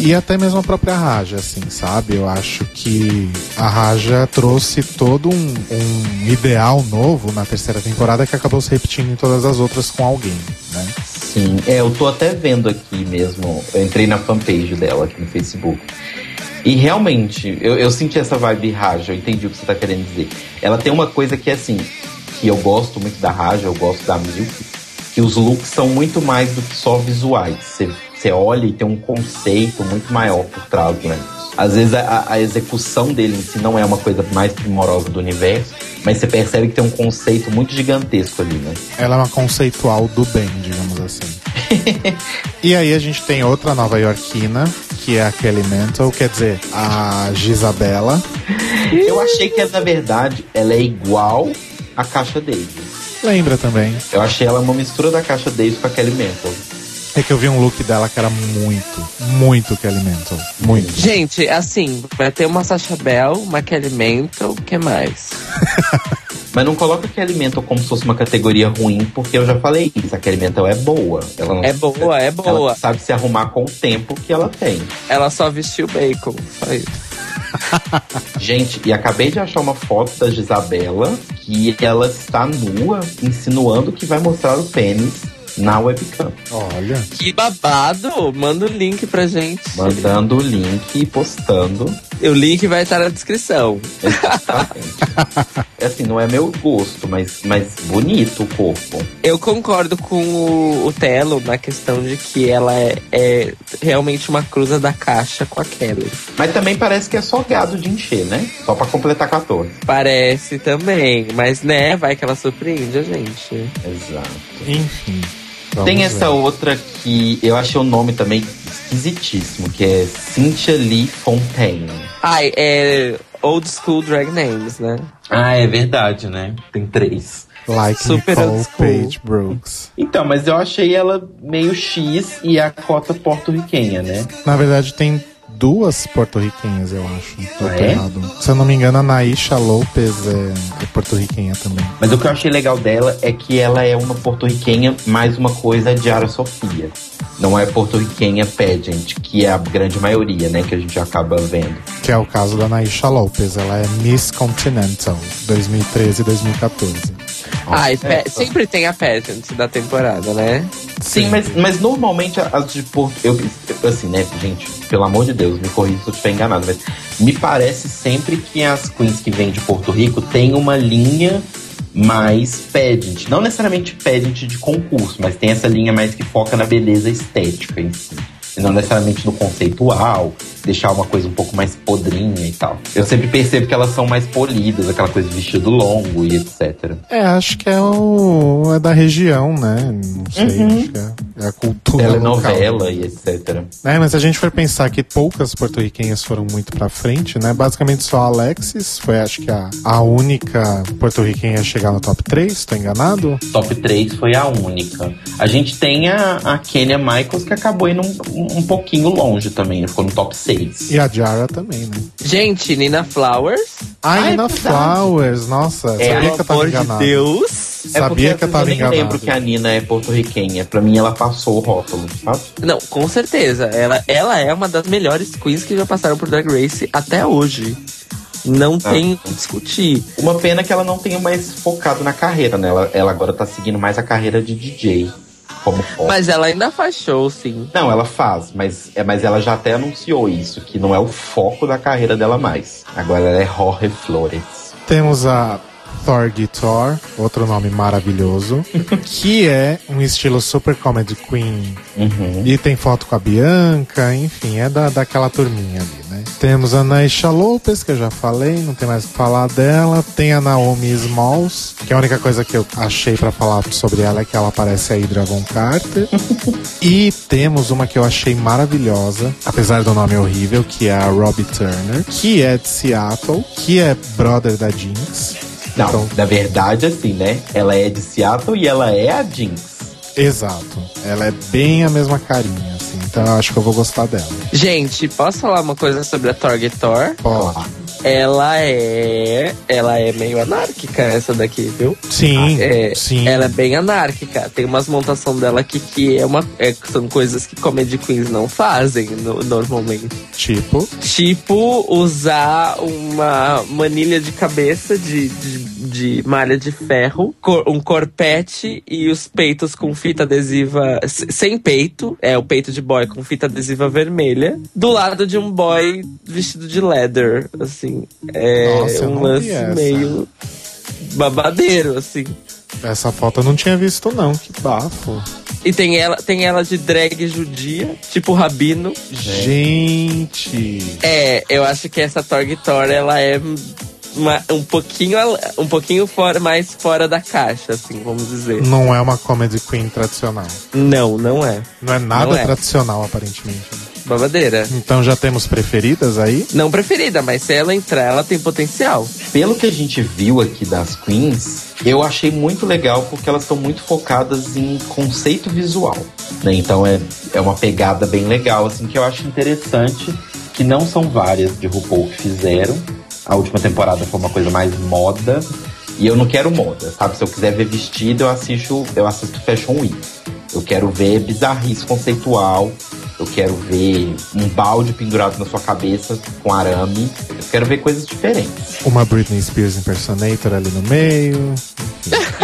E até mesmo a própria Raja, assim, sabe? Eu acho que a Raja trouxe todo um, um ideal novo na terceira temporada que acabou se repetindo em todas as outras com alguém, né? Sim, é, eu tô até vendo aqui mesmo. Eu entrei na fanpage dela aqui no Facebook. E realmente, eu, eu senti essa vibe Raja, eu entendi o que você tá querendo dizer. Ela tem uma coisa que é assim, que eu gosto muito da Raja, eu gosto da Milk, que os looks são muito mais do que só visuais. Você, você olha e tem um conceito muito maior por trás, né? Às vezes a, a execução dele em si não é uma coisa mais primorosa do universo, mas você percebe que tem um conceito muito gigantesco ali, né? Ela é uma conceitual do bem, digamos assim. e aí a gente tem outra nova iorquina, que é a Kelly Mantle, quer dizer, a Gisabela. Eu achei que, na verdade, ela é igual a Caixa Davis. Lembra também. Eu achei ela uma mistura da Caixa Davis com a Kelly Mantle. É que eu vi um look dela que era muito, muito Kelly Mantle. Muito. Gente, assim, vai ter uma Sasha Bell, uma Kelly Mantle, o que mais? Mas não coloca a Kelly Mantle como se fosse uma categoria ruim, porque eu já falei isso. A Kelly Mantle é boa. Ela não É boa, é boa. Ela sabe se arrumar com o tempo que ela tem. Ela só vestiu bacon, só isso. Gente, e acabei de achar uma foto da Gisabela que ela está nua, insinuando que vai mostrar o pênis na webcam. Olha. Que babado! Manda o link pra gente. Mandando o link e postando. O link vai estar na descrição. Exatamente. É assim, não é meu gosto, mas, mas bonito o corpo. Eu concordo com o, o Telo na questão de que ela é, é realmente uma cruza da caixa com a Kelly. Mas também parece que é só gado de encher, né? Só pra completar 14. Parece também, mas né, vai que ela surpreende a gente. Exato. Enfim. Vamos Tem ver. essa outra que eu achei o nome também esquisitíssimo, que é Cynthia Lee Fontaine. Ai, é old school drag names, né? Ah, é verdade, né? Tem três. Like Super Nicole old school. Page Brooks. Então, mas eu achei ela meio X e a cota porto-riquenha, né? Na verdade, tem duas porto-riquenhas, eu acho. Eu Ah, tô é? errado. Se eu não me engano, a Naisha Lopez é, é porto-riquenha também. Mas o que eu achei legal dela é que ela é uma porto-riquenha mais uma coisa de Ara Sofia. Não é porto-riquenha pageant, que é a grande maioria, né? Que a gente acaba vendo. Que é o caso da Naisha Lopez. Ela é Miss Continental 2013 e 2014. Ai, É, sempre tem a pageant da temporada, né? Sim, mas, mas normalmente as de Porto. Eu, assim, né, gente, pelo amor de Deus, me corrija se eu estiver enganado, mas me parece sempre que as queens que vêm de Porto Rico têm uma linha mais pageant. Não necessariamente pageant de concurso, mas tem essa linha mais que foca na beleza estética em si. E não necessariamente no conceitual, deixar uma coisa um pouco mais podrinha e tal. Eu sempre percebo que elas são mais polidas, aquela coisa de vestido longo e etc. É, acho que é o. é da região, né? Não sei, acho que é, é a cultura. Telenovela local. e etc. É, mas se a gente for pensar que poucas porto-riquenhas foram muito pra frente, né? Basicamente só a Alexis foi, acho que, a, a única porto-riquenha a chegar no top 3, tô enganado? top 3 foi a única. A gente tem a, a Kenya Michaels que acabou indo um, um pouquinho longe também, ficou no top 6. E a Jara também, né? Gente, Nina Flowers. Ah, Ah, é Nina verdade. Flowers, nossa, É, sabia que eu tava amor de. Deus. Sabia que eu tava nem enganado. lembro que a Nina é porto-riquenha. Pra mim, ela passou o rótulo, sabe? Não, com certeza. Ela, ela é uma das melhores queens que já passaram por Drag Race até hoje. Não tem o que discutir. Uma pena que ela não tenha mais focado na carreira, né? Ela, ela agora tá seguindo mais a carreira de DJ como foco. Mas ela ainda faz show, sim. Não, ela faz, mas, é, mas ela já até anunciou isso, que não é o foco da carreira dela mais. Agora ela é Jorge Flores. Temos a Thor Guitar, outro nome maravilhoso, que é um estilo super comedy queen. Uhum. E tem foto com a Bianca, enfim, é da, daquela turminha ali, né? Temos a Naisha Lopez, que eu já falei, não tem mais o que falar dela. Tem a Naomi Smalls, que a única coisa que eu achei pra falar sobre ela é que ela parece a Hydra Von Carter. e temos uma que eu achei maravilhosa, apesar do nome horrível, que é a Robbie Turner, que é de Seattle, que é brother da Jinx. Não, Então- na verdade, assim, né? Ela é de Seattle e ela é a Jinx. Exato. Ela é bem a mesma carinha, assim. Então eu acho que eu vou gostar dela. Gente, posso falar uma coisa sobre a Target Thor? Pode. Ela é. Ela é meio anárquica, essa daqui, viu? Sim, É, sim. Ela é bem anárquica. Tem umas montação dela aqui que é uma, é, são coisas que comedy queens não fazem no- normalmente. Tipo, Tipo, usar uma manilha de cabeça de, de de malha de ferro, cor- um corpete e os peitos com fita adesiva sem peito, é o peito de boy com fita adesiva vermelha, do lado de um boy vestido de leather, assim, é Nossa, um lance meio babadeiro, assim. Essa foto eu não tinha visto, não. Que bafo. E tem ela, tem ela de drag judia, tipo rabino. Gente. É, eu acho que essa Torg Thor, ela é uma- um pouquinho, um pouquinho fora, mais fora da caixa, assim, vamos dizer. Não é uma comedy queen tradicional. Não, não é. Não é nada Não é. tradicional, aparentemente. Babadeira. Então já temos preferidas aí? Não preferida, mas se ela entrar, ela tem potencial. Pelo que a gente viu aqui das queens, eu achei muito legal porque elas estão muito focadas em conceito visual. né? Então é, é uma pegada bem legal, assim, que eu acho interessante, que não são várias de RuPaul que fizeram. A última temporada foi uma coisa mais moda. E eu não quero moda, sabe? Se eu quiser ver vestido, eu assisto, eu assisto Fashion Week. Eu quero ver bizarrice conceitual. Eu quero ver um balde pendurado na sua cabeça com arame. Eu quero ver coisas diferentes. Uma Britney Spears impersonator ali no meio.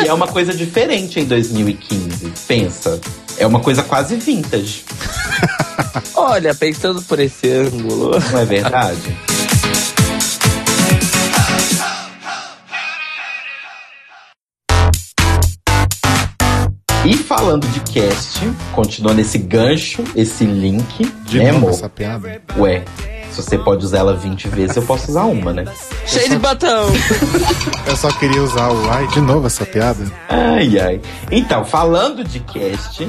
E é uma coisa diferente em 2015. Pensa. É uma coisa quase vintage, Olha, pensando por esse ângulo. não é verdade? E falando de cast, continuando esse gancho, esse link, De né, novo amor? essa piada. Ué, se você pode usar ela 20 vezes, eu posso usar uma, né? Cheio de batom. Eu só queria usar o ai de novo essa piada. Ai, ai. Então, falando de cast,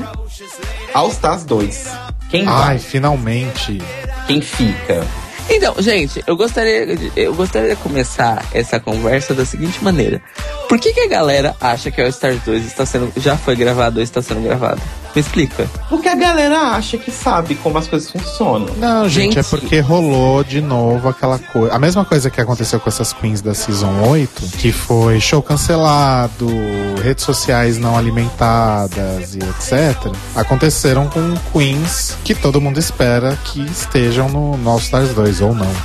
All Stars 2. Quem Ai, vai? finalmente. Quem fica? Então, gente, eu gostaria, de- eu gostaria de começar essa conversa da seguinte maneira. Por que, que a galera acha que o Stars 2 está sendo, já foi gravado ou está sendo gravado? Me explica. Porque a galera acha que sabe como as coisas funcionam. Não, gente, Gente. é porque rolou de novo aquela coisa. A mesma coisa que aconteceu com essas queens da Season 8, que foi show cancelado, redes sociais não alimentadas e etc. Aconteceram com queens que todo mundo espera que estejam no, no All Stars 2 ou não. né?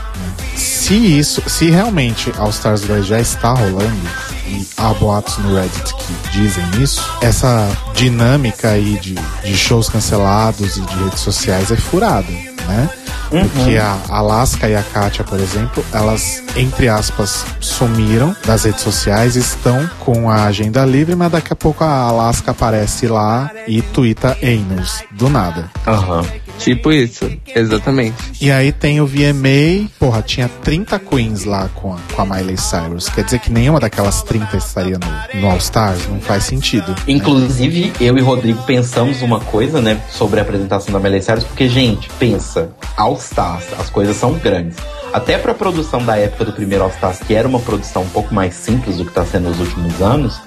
Se isso, se realmente All Stars 2 já está rolando, e há boatos no Reddit que dizem isso, essa dinâmica aí de, de shows cancelados e de redes sociais é furada, né? Porque a Alaska e a Katia, por exemplo, elas, entre aspas, sumiram das redes sociais, estão com a agenda livre, mas daqui a pouco a Alaska aparece lá e twitta Anus, do nada. Aham. Tipo isso, exatamente. E aí tem o VMA, porra, tinha 30 queens lá com a, com a Miley Cyrus. Quer dizer que nenhuma daquelas 30 estaria no, no All Stars? Não faz sentido. Inclusive, eu e Rodrigo pensamos uma coisa, né, sobre a apresentação da Miley Cyrus, porque, gente, pensa, All Stars, as coisas são grandes. Até pra produção da época do primeiro All Stars, que era uma produção um pouco mais simples do que tá sendo nos últimos anos,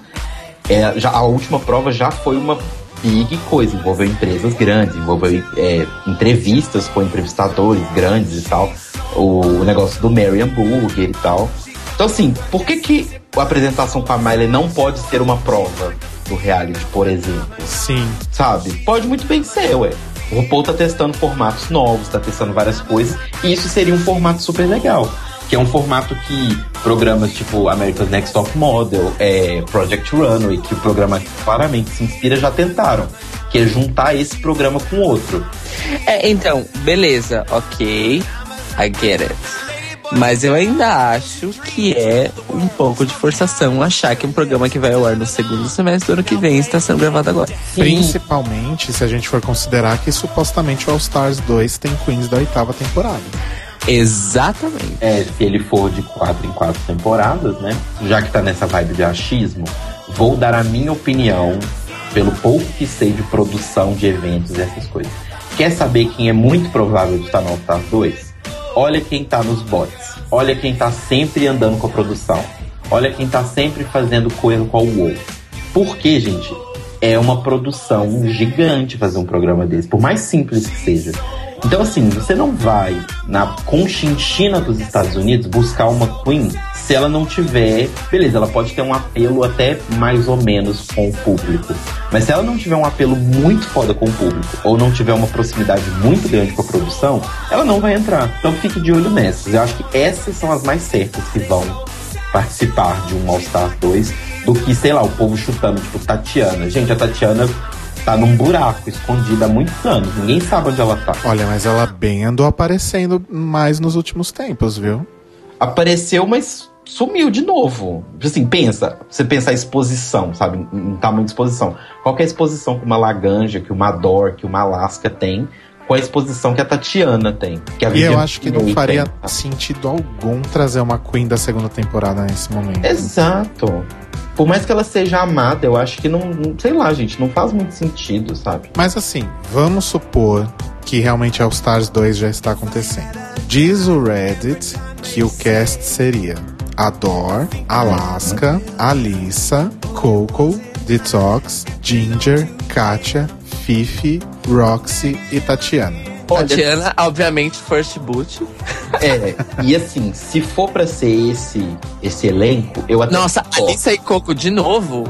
é, já, a última prova já foi uma big coisa, envolveu empresas grandes, envolveu é, entrevistas com entrevistadores grandes e tal, o, o negócio do Mary Burger e tal. Então assim, por que que a apresentação com a Miley não pode ser uma prova do reality, por exemplo? Sim. Sabe? Pode muito bem ser, ué. O RuPaul tá testando formatos novos, tá testando várias coisas, e isso seria um formato super legal. Que é um formato que programas tipo America's Next Top Model, é, Project Runway, que o programa claramente se inspira, já tentaram. Que é juntar esse programa com outro. É, então, beleza, ok. I get it. Mas eu ainda acho que é um pouco de forçação achar que um programa que vai ao ar no segundo semestre do ano que vem está sendo gravado agora. Principalmente se a gente for considerar que supostamente o All Stars 2 tem queens da oitava temporada. Exatamente. É, se ele for de quatro em quatro temporadas, né? Já que tá nessa vibe de achismo, vou dar a minha opinião pelo pouco que sei de produção de eventos e essas coisas. Quer saber quem é muito provável de estar no All Stars 2? Olha quem tá nos bots. Olha quem tá sempre andando com a produção. Olha quem tá sempre fazendo coisa com a UOL. Porque, gente, é uma produção gigante fazer um programa desse, por mais simples que seja. Então, assim, você não vai na conchinchina dos Estados Unidos buscar uma Queen se ela não tiver. Beleza, ela pode ter um apelo até mais ou menos com o público. Mas se ela não tiver um apelo muito foda com o público, ou não tiver uma proximidade muito grande com a produção, ela não vai entrar. Então fique de olho nessas. Eu acho que essas são as mais certas que vão participar de um All Star 2 do que, sei lá, o povo chutando, tipo, Tatiana. Gente, a Tatiana tá num buraco, escondida há muitos anos. Ninguém sabe onde ela tá. Olha, mas ela bem andou aparecendo mais nos últimos tempos, viu? Apareceu, mas sumiu de novo. Assim, pensa, você pensa a exposição, sabe? Em, tamanho de exposição. Qual que é a exposição que uma Laganja, que uma Dor, que uma Alaska tem? Com a exposição que a Tatiana tem. Que a E eu acho que não faria tem. sentido algum trazer uma Queen da segunda temporada nesse momento. Exato. Por mais que ela seja amada, eu acho que não, não- sei lá, gente, não faz muito sentido, sabe? Mas assim, vamos supor que realmente All Stars 2 já está acontecendo. Diz o Reddit que o cast seria Ador, Alaska, Alissa, Coco, Detox, Ginger, Katia, Fifi, Roxy e Tatiana. Olha, Tatiana, obviamente, first boot. É, e assim, se for pra ser esse, esse elenco, eu até. Nossa, Alissa e Coco de novo?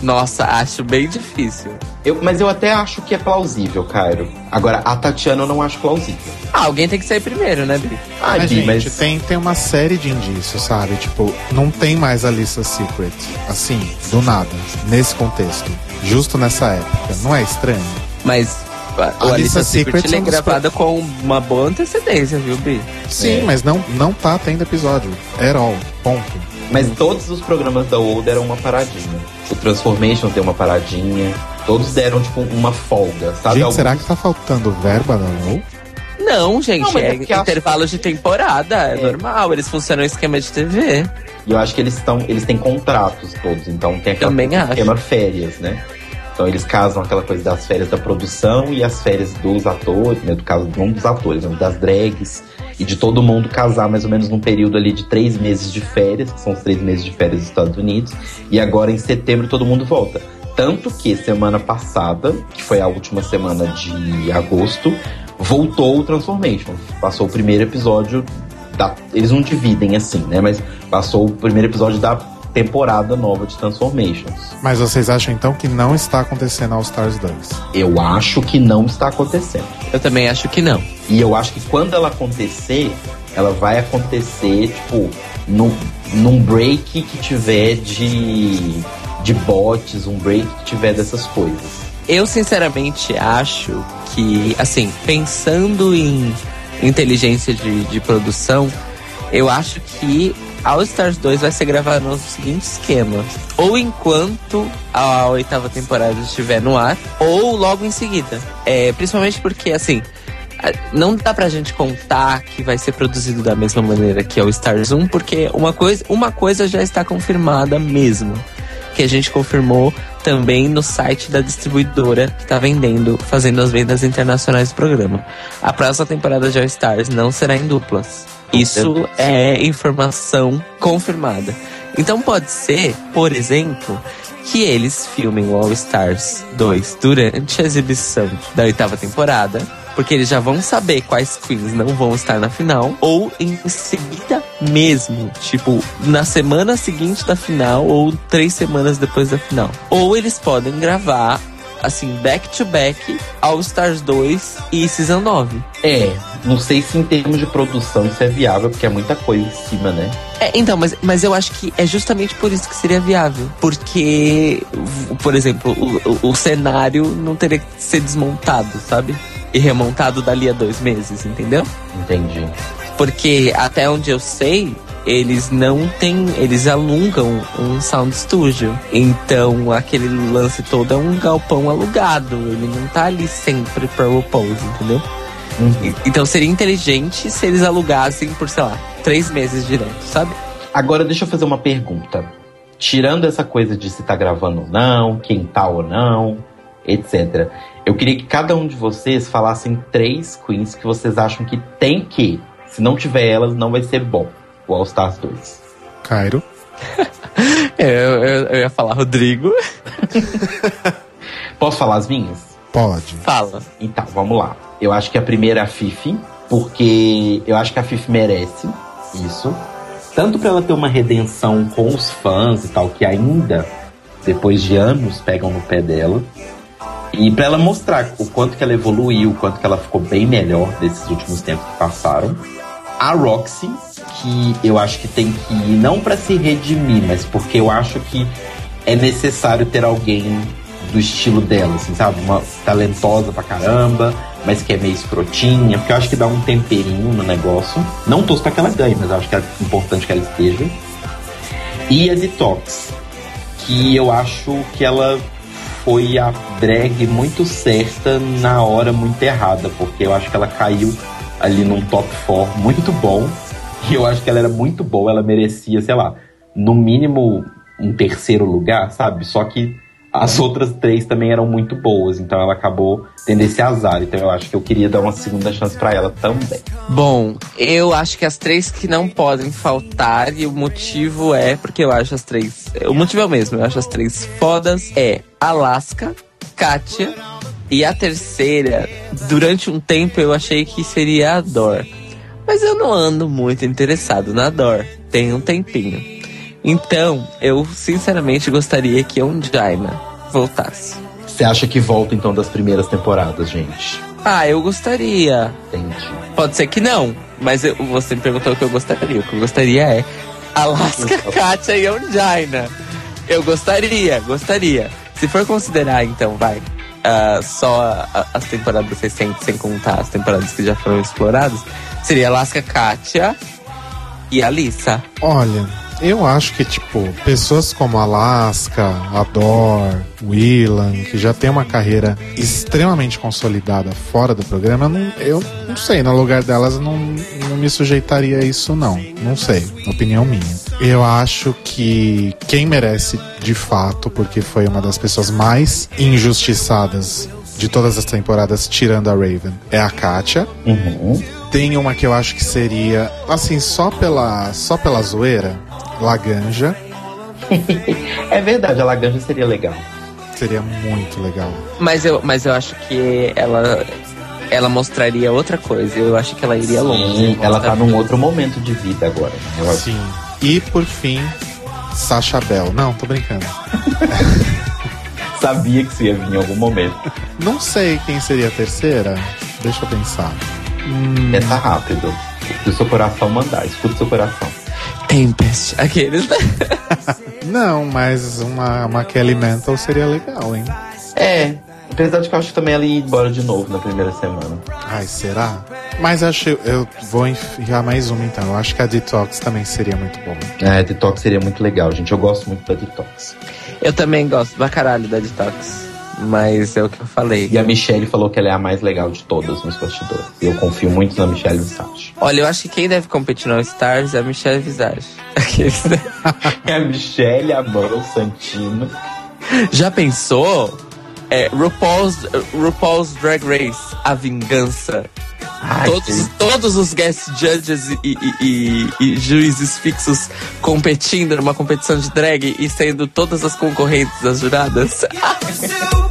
Nossa, acho bem difícil. eu, mas eu até acho que é plausível, Cairo. Agora, a Tatiana eu não acho plausível. Ah, alguém tem que sair primeiro, né, Bi? Ai, Mas, Bi, gente, mas. tem, tem uma série de indícios, sabe? Tipo, não tem mais Alissa Secret. Assim, do nada. Nesse contexto. Justo nessa época. Não é estranho? Mas a- o Alissa Secret é gravada com uma boa antecedência, viu, Bi? Sim, É. mas não, não tá tendo episódio. At all. Ponto. Mas todos os programas da Old deram uma paradinha. O Transformation deu uma paradinha. Todos deram, tipo, uma folga, sabe? Gente, Alguns- será que tá faltando verba na LOL? Não, gente, Não, é é, porque acho- intervalo de temporada, é, É. normal, eles funcionam em esquema de TV. E eu acho que eles estão, eles têm contratos todos, então tem aquela Também coisa, acho. esquema férias, né? Então eles casam aquela coisa das férias da produção e as férias dos atores, né? Do caso não dos atores, mas das drags e de todo mundo casar mais ou menos num período ali de três meses de férias, que são os três meses de férias dos Estados Unidos, e agora em setembro todo mundo volta. Tanto que semana passada, que foi a última semana de agosto, voltou o Transformation. Passou o primeiro episódio da. Eles não dividem assim, né? Mas passou o primeiro episódio da temporada nova de Transformations. Mas vocês acham então que não está acontecendo All Stars 2? Eu acho que não está acontecendo. Eu também acho que não. E eu acho que quando ela acontecer, ela vai acontecer, tipo, num, num break que tiver de, de bots, um break que tiver dessas coisas. Eu sinceramente acho que, assim, pensando em inteligência de, de produção, eu acho que All Stars 2 vai ser gravado no seguinte esquema: ou enquanto a oitava temporada estiver no ar, ou logo em seguida. É, principalmente porque, assim, não dá pra gente contar que vai ser produzido da mesma maneira que o Stars 1, porque uma coisa, uma coisa já está confirmada mesmo. Que a gente confirmou também no site da distribuidora que tá vendendo, fazendo as vendas internacionais do programa. A próxima temporada de All Stars não será em duplas. Isso é informação confirmada. Então pode ser, por exemplo, que eles filmem o All Stars 2 durante a exibição da oitava temporada, porque eles já vão saber quais queens não vão estar na final, ou em seguida mesmo, tipo, na semana seguinte da final, ou três semanas depois da final. Ou eles podem gravar, assim, back to back, All Stars 2 e Season 9. É, não sei se em termos de produção isso é viável, porque é muita coisa em cima, né? É, então, mas, mas eu acho que é justamente por isso que seria viável. Porque, por exemplo, o, o, o cenário não teria que ser desmontado, sabe? E remontado dali a dois meses, entendeu? Entendi. Porque até onde eu sei, eles não têm. Eles alugam um sound studio. Então aquele lance todo é um galpão alugado. Ele não tá ali sempre pra repose, entendeu? Uhum. Então seria inteligente se eles alugassem por, sei lá, três meses direto, sabe? Agora deixa eu fazer uma pergunta. Tirando essa coisa de se tá gravando ou não, quem tá ou não, etc. Eu queria que cada um de vocês falassem três queens que vocês acham que tem que, se não tiver elas, não vai ser bom. O All Stars 2. Cairo. É, Eu, eu, eu ia falar Rodrigo. Posso falar as minhas? Pode. Fala. Então, vamos lá. Eu acho que a primeira é a Fifi, porque eu acho que a Fifi merece isso. Tanto pra ela ter uma redenção com os fãs e tal, que ainda, depois de anos, pegam no pé dela. E pra ela mostrar o quanto que ela evoluiu, o quanto que ela ficou bem melhor desses últimos tempos que passaram. A Roxy, que eu acho que tem que ir não pra se redimir, mas porque eu acho que é necessário ter alguém do estilo dela, assim, sabe? Uma talentosa pra caramba, mas que é meio escrotinha, porque eu acho que dá um temperinho no negócio. Não torço pra que ela ganhe, mas acho que é importante que ela esteja. E a Detox, que eu acho que ela foi a drag muito certa na hora muito errada, porque eu acho que ela caiu ali num top 4 muito bom. E eu acho que ela era muito boa, ela merecia, sei lá, no mínimo um terceiro lugar, sabe? Só que as outras três também eram muito boas, então ela acabou tendo esse azar. Então eu acho que eu queria dar uma segunda chance pra ela também. Bom, eu acho que as três que não podem faltar, e o motivo é porque eu acho as três. O motivo é o mesmo, eu acho as três fodas. É Alaska, Kátia e a terceira, durante um tempo eu achei que seria a Dor. Mas eu não ando muito interessado na Dor. Tem um tempinho. Então, eu sinceramente gostaria que a Ongina voltasse. Você acha que volta então das primeiras temporadas, gente? Ah, eu gostaria. Entendi. Pode ser que não, mas eu- você me perguntou o que eu gostaria. O que eu gostaria é Alaska, Katia e Ongina. Eu gostaria, gostaria. Se for considerar, então, vai, ah, só a- a- as temporadas recentes, sem contar as temporadas que já foram exploradas, seria Alaska, Katia e Alissa. Olha, eu acho que, tipo, pessoas como Alaska, Ador, Willan, que já tem uma carreira extremamente consolidada fora do programa, eu não, eu não sei, no lugar delas não, não me sujeitaria a isso, não. Não sei, opinião minha. Eu acho que quem merece de fato, porque foi uma das pessoas mais injustiçadas de todas as temporadas, tirando a Raven, é a Katia. Uhum. Tem uma que eu acho que seria, assim, só pela, só pela zoeira, Laganja. É verdade, a Laganja seria legal. Seria muito legal. Mas eu, mas eu acho que ela, ela mostraria outra coisa. Eu acho que ela iria longe. Sim, ela tá num outro momento de vida agora. Né? Ela- Sim. E por fim, Sasha Bell. Não, tô brincando. sabia que isso ia vir em algum momento. Não sei quem seria a terceira. Deixa eu pensar. Pensa rápido. Se o seu coração mandar, escuta o seu coração. Tempest. Aqueles. Não, mas uma, uma Kelly Mantle seria legal, hein? É, apesar de que eu acho que também ela ia embora de novo na primeira semana. Ai, será? Mas acho eu vou enfiar mais uma então. Eu acho que a Detox também seria muito bom. É, Detox seria muito legal, gente. Eu gosto muito da Detox. Eu também gosto pra caralho da Detox. Mas é o que eu falei. E a Michelle falou que ela é a mais legal de todas nos bastidores. E eu confio muito na Michelle Visage. Olha, eu acho que quem deve competir no Stars é a Michelle Visage. É a Michelle, a Mel, Santino. Já pensou? É, RuPaul's, RuPaul's Drag Race, a vingança. Ai, todos, todos os guest judges e, e- e- e juízes fixos competindo numa competição de drag e sendo todas as concorrentes das juradas.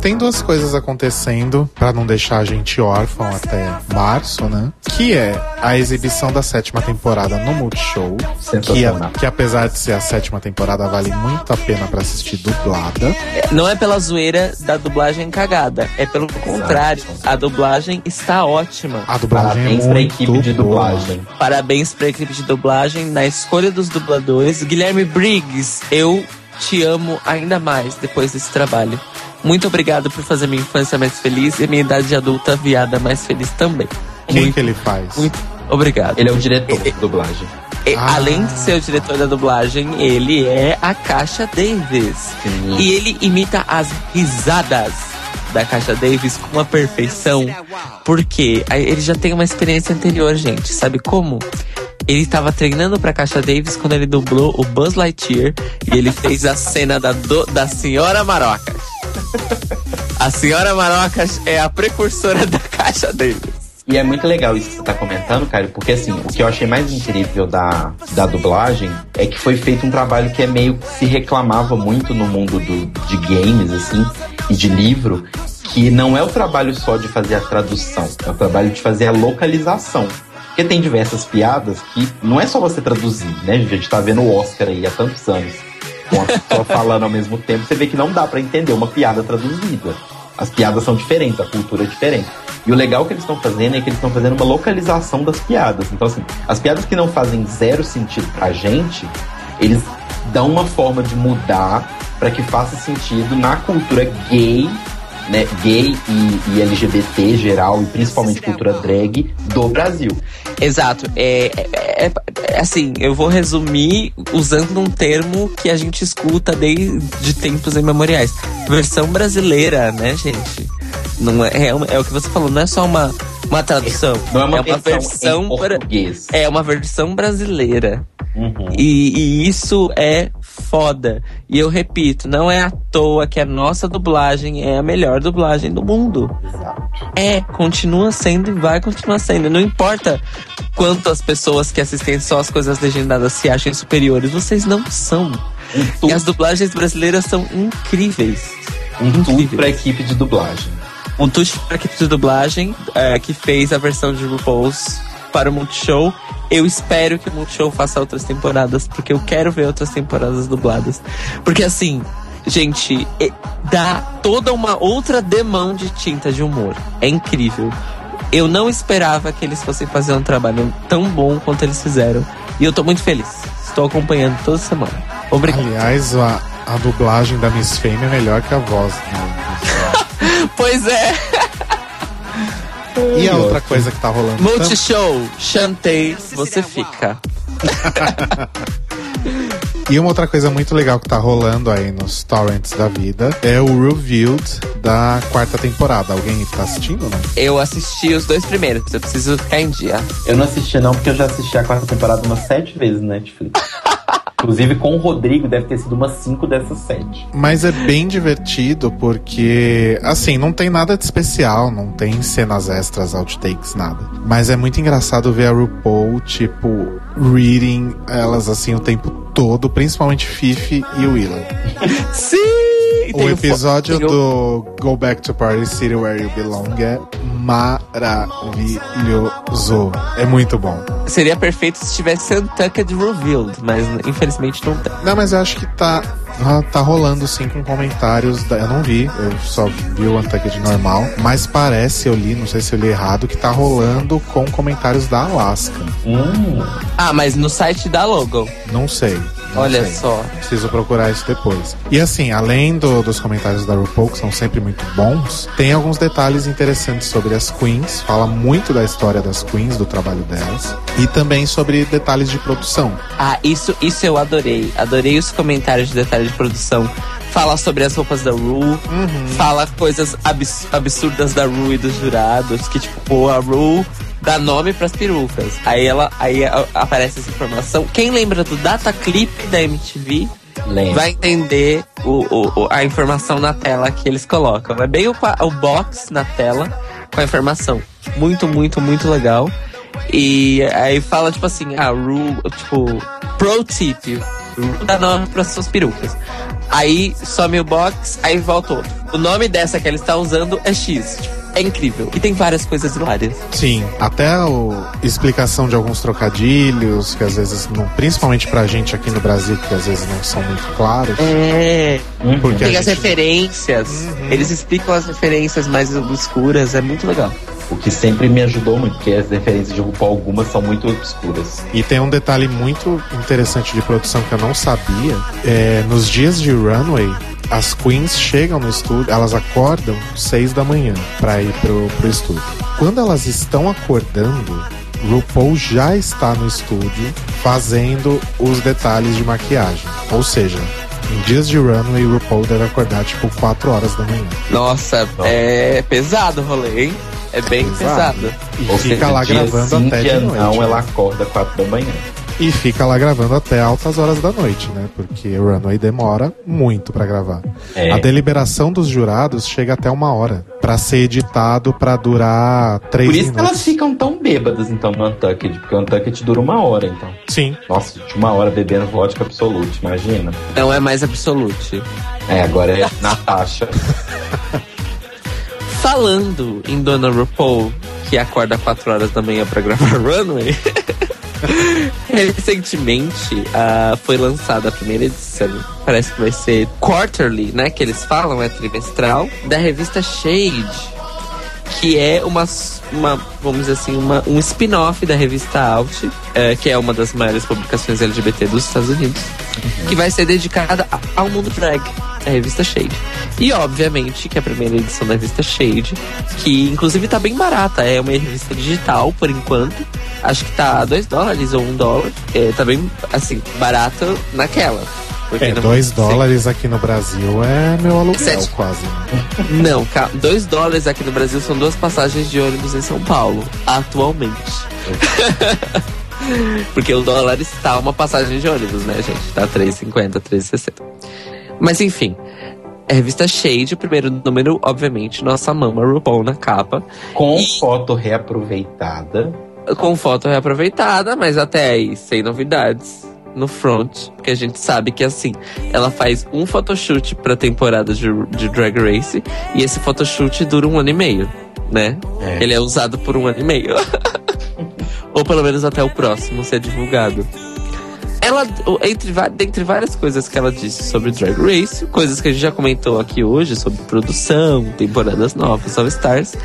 tem duas coisas acontecendo pra não deixar a gente órfão até março, né? Que é a exibição da sétima temporada no Multishow, que, Sensacional. que apesar de ser a sétima temporada vale muito a pena pra assistir dublada. Não é pela zoeira da dublagem cagada, é pelo contrário. A dublagem está ótima. A dublagem Parabéns é pra muito equipe de boa. dublagem. Parabéns pra equipe de dublagem na escolha dos dubladores. Guilherme Briggs, eu te amo ainda mais depois desse trabalho. Muito obrigado por fazer minha infância mais feliz e minha idade adulta viada mais feliz também. Quem muito, que ele faz? muito obrigado. Ele é o diretor de dublagem. E, Ah. Além de ser o diretor da dublagem, ele é a Caixa Davis. Sim. E ele imita as risadas da Caixa Davis com uma perfeição. Porque ele já tem uma experiência anterior, gente. Sabe como? Ele estava treinando pra Caixa Davis quando ele dublou o Buzz Lightyear e ele fez a cena da, do- da Senhora Marocas. A Senhora Marocas é a precursora da Caixa Davis. E é muito legal isso que você tá comentando, cara, porque assim, o que eu achei mais incrível da, da dublagem é que foi feito um trabalho que é meio que se reclamava muito no mundo do, de games, assim, e de livro, que não é o trabalho só de fazer a tradução, é o trabalho de fazer a localização. Porque tem diversas piadas que não é só você traduzir, né? A gente tá vendo o Oscar aí há tantos anos com a pessoa falando ao mesmo tempo, você vê que não dá pra entender uma piada traduzida. As piadas são diferentes, a cultura é diferente. E o legal que eles estão fazendo é que eles estão fazendo uma localização das piadas. Então, assim, as piadas que não fazem zero sentido pra gente, eles dão uma forma de mudar para que faça sentido na cultura gay, né, gay e, e LGBT geral, e principalmente cultura drag do Brasil. Exato. É, é- é- é assim, eu vou resumir usando um termo que a gente escuta desde tempos imemoriais. Versão brasileira, né, gente? Não é, é, uma- é o que você falou, não é só uma, uma tradução. Não é uma, versão, versão em pra- português. é uma versão brasileira. Uhum. E, e isso é foda. E eu repito, não é à toa que a nossa dublagem é a melhor dublagem do mundo. Exato. É, continua sendo e vai continuar sendo. Não importa quantas pessoas que assistem só as coisas legendadas se achem superiores, vocês não são. Um E tudo, as dublagens brasileiras são incríveis. um tudo incríveis. pra equipe de dublagem. Um tuche para a equipe de dublagem é, que fez a versão de RuPaul's para o Multishow. Eu espero que o Multishow faça outras temporadas, porque eu quero ver outras temporadas dubladas. Porque assim, gente, dá toda uma outra demão de tinta de humor. É incrível. Eu não esperava que eles fossem fazer um trabalho tão bom quanto eles fizeram. E eu tô muito feliz. Estou acompanhando toda semana. Obrigado. Aliás, a, a dublagem da Miss Fame é melhor que a voz. né? Pois é. E a outra coisa que tá rolando também- Multishow, chantei, você fica. E uma outra coisa muito legal que tá rolando aí nos torrents da vida é o Revealed da quarta temporada. Alguém tá assistindo ou não? Eu assisti os dois primeiros, eu preciso ficar em dia. Eu não assisti não, porque eu já assisti a quarta temporada umas sete vezes na Netflix. Inclusive com o Rodrigo deve ter sido umas cinco dessas sete. Mas é bem divertido porque, assim, não tem nada de especial, não tem cenas extras, outtakes, nada. Mas é muito engraçado ver a RuPaul, tipo, reading elas assim o tempo todo, principalmente Fifi e Willa. Sim! O Tem episódio o- do Go Back to Party City Where You Belong é maravilhoso. É muito bom. Seria perfeito se tivesse Untucked Revealed, mas infelizmente não tem. Não, mas eu acho que tá, ah, tá rolando sim com comentários. Da, eu não vi, eu só vi o Untucked normal. Mas parece, eu li, não sei se eu li errado, que tá rolando com comentários da Alaska. Hum, Ah, mas no site da Logo. Não sei. Não Olha sei. só. Preciso procurar isso depois. E assim, além do- dos comentários da RuPaul, que são sempre muito bons, tem alguns detalhes interessantes sobre as queens. Fala muito da história das queens, do trabalho delas. E também sobre detalhes de produção. Ah, isso, isso eu adorei. Adorei os comentários de detalhe de produção. Fala sobre as roupas da Ru, fala coisas abs- absurdas da Ru e dos jurados, que tipo, a Ru dá nome pras perucas. Aí ela aí a- aparece essa informação. Quem lembra do data clip da MTV lembra. vai entender o, o- o- a informação na tela que eles colocam. É bem o, o box na tela com a informação. Muito, muito, muito legal. E aí fala, tipo assim, ah, Ru, tipo, pro tip, dá nome para suas perucas. Aí some o box, aí volta outro. O nome dessa que ela está usando é X. Tipo, é incrível. E tem várias coisas hilárias. Sim, até a explicação de alguns trocadilhos, que às vezes, não, principalmente pra gente aqui no Brasil, que às vezes não são muito claros. É. Uhum. Porque Tem a as gente- referências. Eles explicam as referências mais obscuras. É muito legal. O que sempre me ajudou muito, porque as referências de RuPaul algumas são muito obscuras. E tem um detalhe muito interessante de produção que eu não sabia. É, nos dias de runway, as queens chegam no estúdio, elas acordam seis da manhã pra ir pro, pro estúdio. Quando elas estão acordando, RuPaul já está no estúdio fazendo os detalhes de maquiagem. Ou seja, em dias de runway, RuPaul deve acordar tipo 4 horas da manhã. Nossa, é pesado o rolê, hein? É bem Pesado. pesado. E Ou fica seja, lá gravando sim, até de noite. não, ela acorda quatro da manhã. E fica lá gravando até altas horas da noite, né? Porque o runway demora muito pra gravar. É. A deliberação dos jurados chega até uma hora Pra ser editado pra durar três Por isso que minutos. elas ficam tão bêbadas, então, no Untucked, porque o Untucked dura uma hora, então. Sim. Nossa, gente, uma hora bebendo vodka absolute, imagina. Não é mais absolute. É, agora é Natasha. Falando em Dona RuPaul, que acorda 4 horas da manhã pra gravar Runway, Recentemente ah, foi lançada a primeira edição. Parece que vai ser quarterly, né? Que eles falam, é trimestral, da revista Shade. Que é uma, uma vamos dizer assim, uma, um spin-off da revista Out, eh, que é uma das maiores publicações LGBT dos Estados Unidos, que vai ser dedicada ao mundo drag, a revista Shade. E obviamente que a primeira edição da revista Shade, que inclusive tá bem barata, é uma revista digital por enquanto. Acho que tá 2 dólares ou 1 um dólar. É, tá bem, assim, barata naquela. Porque É, não- 2 dólares aqui no Brasil é meu aluguel, Sete. quase. Não, 2 dólares aqui no Brasil são duas passagens de ônibus em São Paulo, atualmente. Porque o dólar está uma passagem de ônibus, né, gente? Tá 3,50, 3,60. Mas enfim, a revista Shade, o primeiro número, obviamente, nossa mama RuPaul na capa, Com E- foto reaproveitada. com foto reaproveitada, mas até aí, sem novidades no front, porque a gente sabe que assim, ela faz um photoshoot pra temporada de, de Drag Race e esse photoshoot dura um ano e meio, né? É. Ele é usado por um ano e meio. Ou pelo menos até o próximo ser divulgado. Ela, entre, dentre várias coisas que ela disse sobre Drag Race, coisas que a gente já comentou aqui hoje, sobre produção, temporadas novas, All Stars,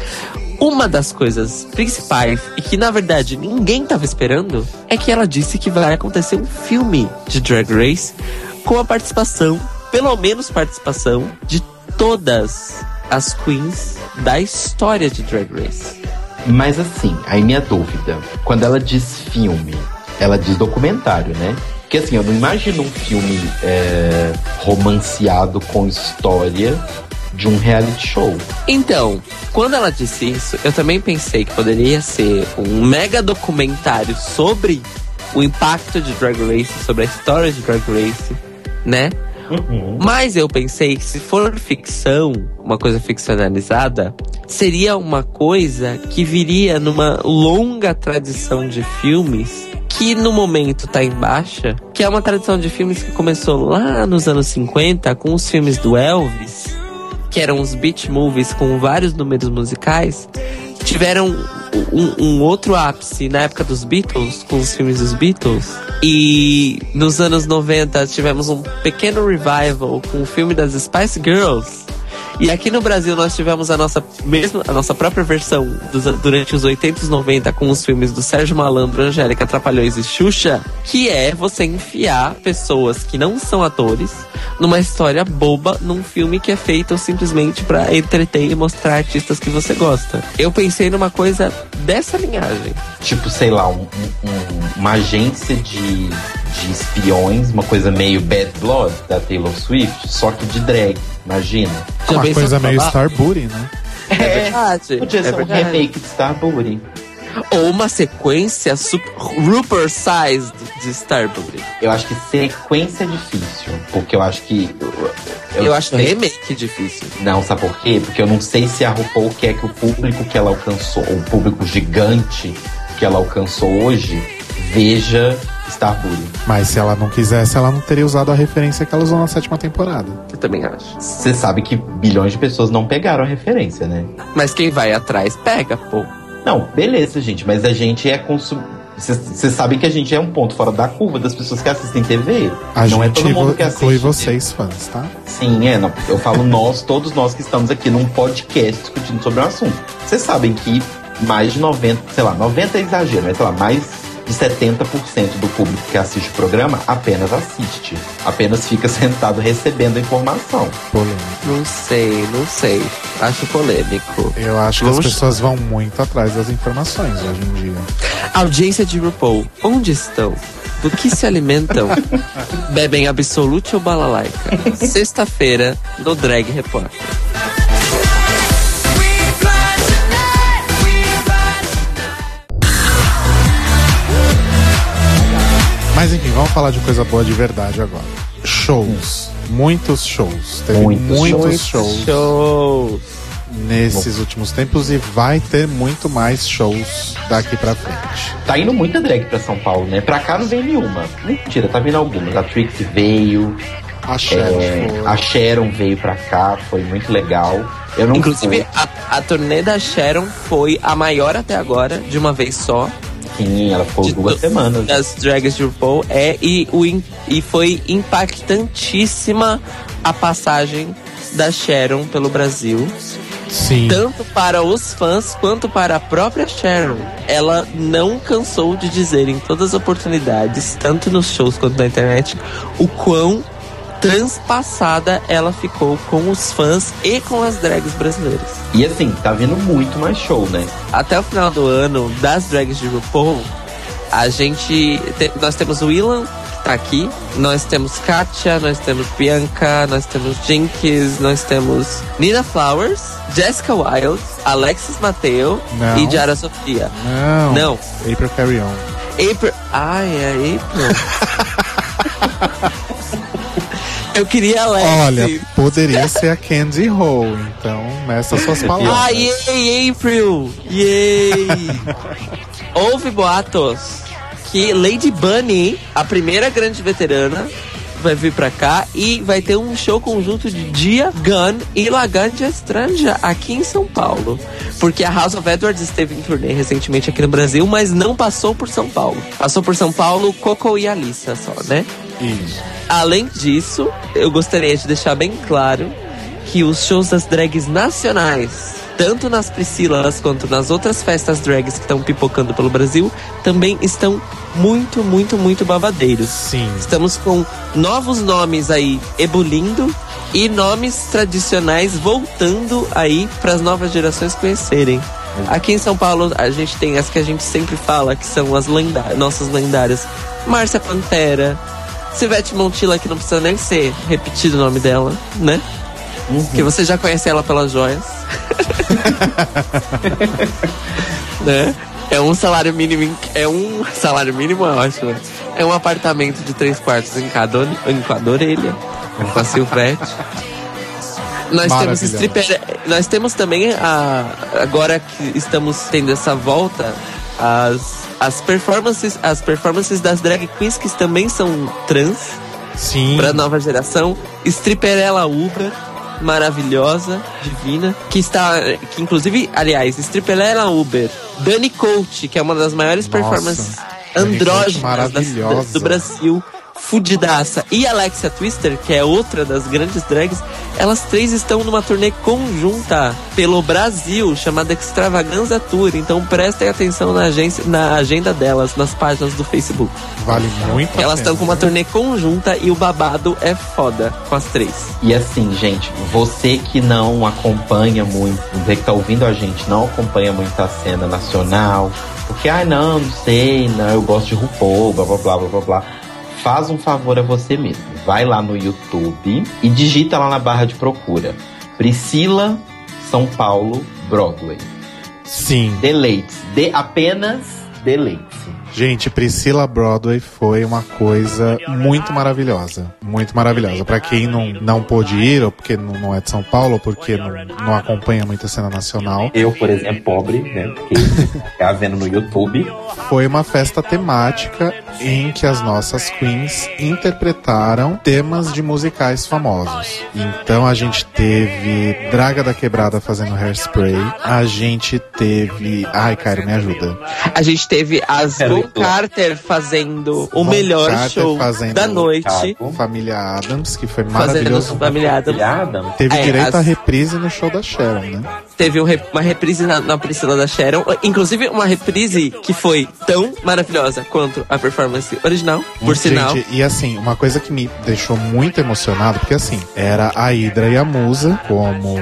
uma das coisas principais, e que na verdade ninguém tava esperando, é que ela disse que vai acontecer um filme de Drag Race com a participação, pelo menos participação, de todas as queens da história de Drag Race. Mas assim, aí minha dúvida. Quando ela diz filme, ela diz documentário, né? Porque assim, eu não imagino um filme é, romanceado com história de um reality show. Então, quando ela disse isso, eu também pensei que poderia ser um mega documentário sobre o impacto de Drag Race, sobre a história de Drag Race, né? Mas eu pensei que se for ficção, uma coisa ficcionalizada, seria uma coisa que viria numa longa tradição de filmes que no momento tá em baixa, que é uma tradição de filmes que começou lá nos anos 50 com os filmes do Elvis, que eram os beat movies com vários números musicais, tiveram um, um outro ápice na época dos Beatles, com os filmes dos Beatles. E nos anos 90 tivemos um pequeno revival com o filme das Spice Girls. E aqui no Brasil nós tivemos a nossa mesma, a nossa própria versão dos- durante os 80 e 90 com os filmes do Sérgio Malandro, Angélica Trapalhões e Xuxa, que é você enfiar pessoas que não são atores numa história boba num filme que é feito simplesmente pra entreter e mostrar artistas que você gosta. Eu pensei numa coisa dessa linhagem. Tipo, sei lá, um- um- uma agência de, de espiões, uma coisa meio Bad Blood da Taylor Swift, só que de drag, imagina. Uma pensou coisa meio falar? Star Booty, né? É verdade. Podia é ser um verdade. remake de Starbury. Ou uma sequência super, Rupert sized de Starbury. Eu acho que sequência é difícil, porque eu acho que. Eu, acho remake difícil. Não, sabe por quê? Porque eu não sei se a RuPaul quer que o público que ela alcançou, o público gigante que ela alcançou hoje, veja Starbury. Mas se ela não quisesse, ela não teria usado a referência que ela usou na sétima temporada. Eu também acho. Você sabe que bilhões de pessoas não pegaram a referência, né? Mas quem vai atrás pega, pô. Não, beleza, gente, mas a gente é consum... Vocês sabem que a gente é um ponto fora da curva das pessoas que assistem TV. A não é gente todo mundo que assiste. inclui vocês, fãs, tá? Sim, é. Não, eu falo nós, todos nós que estamos aqui num podcast discutindo sobre o assunto. Vocês sabem que mais de 90, sei lá, 90 é exagero, mas sei lá, mais de 70% do público que assiste o programa apenas assiste. Apenas fica sentado recebendo a informação. Polêmico. Não sei, não sei. Acho polêmico. Eu acho que as pessoas vão muito atrás das informações hoje em dia. Audiência de RuPaul, onde estão? Do que se alimentam? Bebem Absolute ou Balalaica? Sexta-feira, no Drag Report. Mas enfim, vamos falar de coisa boa de verdade agora. Shows. Muitos shows. Teve Muitos muitos, shows. shows, Shows. nesses últimos tempos e vai ter muito mais shows daqui pra frente. Tá indo muita drag pra São Paulo, né? Pra cá não vem nenhuma. Mentira, tá vindo algumas. A Trixie veio, A Sharon é, a Sharon veio pra cá, foi muito legal. Eu não Inclusive, fui. a, a turnê da Sharon foi a maior até agora, de uma vez só. Sim, ela ficou De duas semanas. das drags de RuPaul é e, o, e foi impactantíssima a passagem da Sharon pelo Brasil, Sim. tanto para os fãs quanto para a própria Sharon. Ela não cansou de dizer em todas as oportunidades, tanto nos shows quanto na internet, o quão transpassada ela ficou com os fãs e com as drags brasileiras. E assim, tá vindo muito mais show, né? até o final do ano, das drags de RuPaul, a gente. te- nós temos o Ilan, que tá aqui. Nós temos Katia, nós temos Bianca, nós temos Jinx, nós temos Nina Flowers, Jessica Wilde, Alexis Mateo Não. e Jara Sofia. Não. Não. April Carry On. April. Ai, é April. Eu queria Alexis. Olha, poderia ser a Candy Ho, então nessas suas palavras. Ah, yay, April! Yay! Houve boatos que Lady Bunny, a primeira grande veterana, vai vir pra cá e vai ter um show conjunto de Dia Gun e Laganja Estranja aqui em São Paulo. Porque a House of Edwards esteve em turnê recentemente aqui no Brasil, mas não passou por São Paulo. Passou por São Paulo Coco e Alissa só, né? Isso. Além disso, eu gostaria de deixar bem claro que os shows das drags nacionais, tanto nas Priscilas quanto nas outras festas drags que estão pipocando pelo Brasil, também estão muito, muito, muito babadeiros. Sim. Estamos com novos nomes aí ebulindo e nomes tradicionais voltando aí para as novas gerações conhecerem. Aqui em São Paulo a gente tem as que a gente sempre fala que são as nossas lendárias. Márcia Pantera, Silvete Montilla, que não precisa nem ser repetido o nome dela, né? Que você já conhece ela pelas joias. né? É um salário mínimo. É um salário mínimo, é ótimo. É um apartamento de três quartos em cada, em cada orelha. Com a Silvete. Nós temos stripper. Nós temos também a. Agora que estamos tendo essa volta, as, as performances. As performances das drag queens que também são trans Sim. pra nova geração. Stripperella Uber, maravilhosa, divina, que está, que inclusive, aliás, Stripperella Uber, Dani Coach, que é uma das maiores Nossa, performances andrógenas do Brasil. Fudidaça. E Alexia Twister, que é outra das grandes drags, elas três estão numa turnê conjunta pelo Brasil, chamada Extravaganza Tour. Então prestem atenção na, agência, na agenda delas, nas páginas do Facebook. Vale muito a Elas estão com uma turnê conjunta e o babado é foda com as três. E assim, gente, você que não acompanha muito, você que tá ouvindo a gente, não acompanha muito a cena nacional, porque, ah, não, não sei, não, eu gosto de RuPaul, blá blá blá blá blá blá. Faz um favor a você mesmo. Vai lá no YouTube e digita lá na barra de procura. Priscila, São Paulo, Broadway. Sim. Deleite. De apenas deleite. Gente, Priscila Broadway foi uma coisa muito maravilhosa. Muito maravilhosa. Pra quem não, não pôde ir, ou porque não, não é de São Paulo, ou porque não, não acompanha muito a cena nacional, Eu, por exemplo, pobre, né? Porque tá vendo no YouTube. foi uma festa temática em que as nossas queens interpretaram temas de musicais famosos. Então a gente teve Draga da Quebrada fazendo hairspray, a gente teve. Ai, Cairo, me ajuda. A gente teve as Carter fazendo o Von melhor Carter show da noite. Chicago. Família Adams, que foi maravilhoso. Família Adams. Filhada. Teve É, direito as- à reprise no show da Sharon, né? Teve um uma reprise na, na Priscila da Sharon. Inclusive, uma reprise que foi tão maravilhosa quanto a performance original, por sinal. Gente, e assim, uma coisa que me deixou muito emocionado, porque assim, era a Hidra e a Musa, como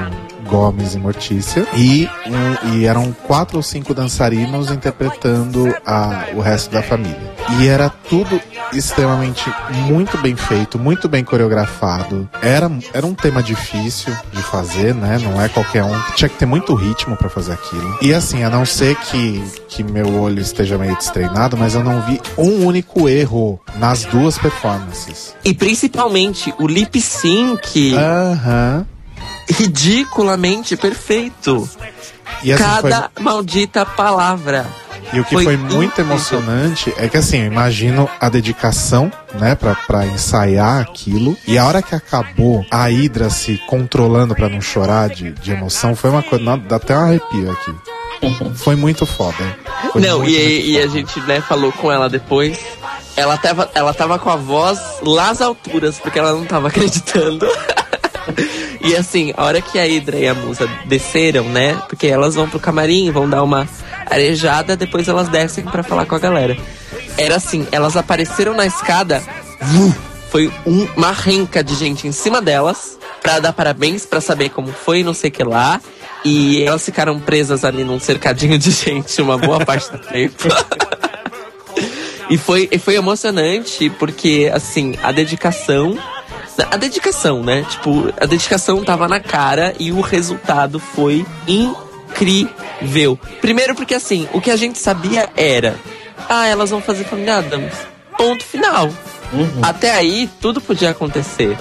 Gomes e Mortícia, e, um- e eram quatro ou cinco dançarinos interpretando a, o resto da família. E era tudo extremamente muito bem feito, muito bem coreografado. Era, era um tema difícil de fazer, né? Não é qualquer um. Tinha que ter muito ritmo pra fazer aquilo. E assim, a não ser que, que meu olho esteja meio destreinado, mas eu não vi um único erro nas duas performances. E principalmente o lip sync, Aham. Ridiculamente perfeito. E assim, foi, Cada maldita palavra. E o que Foi foi, muito emocionante é que assim, eu imagino a dedicação, né, pra, pra ensaiar aquilo. E a hora que acabou, a Hydra se controlando pra não chorar de, de emoção, foi uma coisa. Dá até um arrepio aqui. Foi muito foda. Foi Não, muito, e, muito e a gente, né, falou com ela depois. Ela tava, ela tava com a voz lá às alturas, porque ela não tava acreditando. E assim, a hora que a Hydra e a Musa desceram, né? Porque elas vão pro camarim, vão dar uma arejada, depois elas descem pra falar com a galera. Era assim, elas apareceram na escada, foi um- uma renca de gente em cima delas pra dar parabéns, pra saber como foi, não sei o que lá. E elas ficaram presas ali num cercadinho de gente uma boa parte do tempo. E foi, e foi emocionante porque, assim, a dedicação. A dedicação, né? Tipo, a dedicação tava na cara e o resultado foi incrível. Primeiro porque, assim, o que a gente sabia era. Ah, elas vão fazer Família Adams. Ponto final. Até aí, tudo podia acontecer,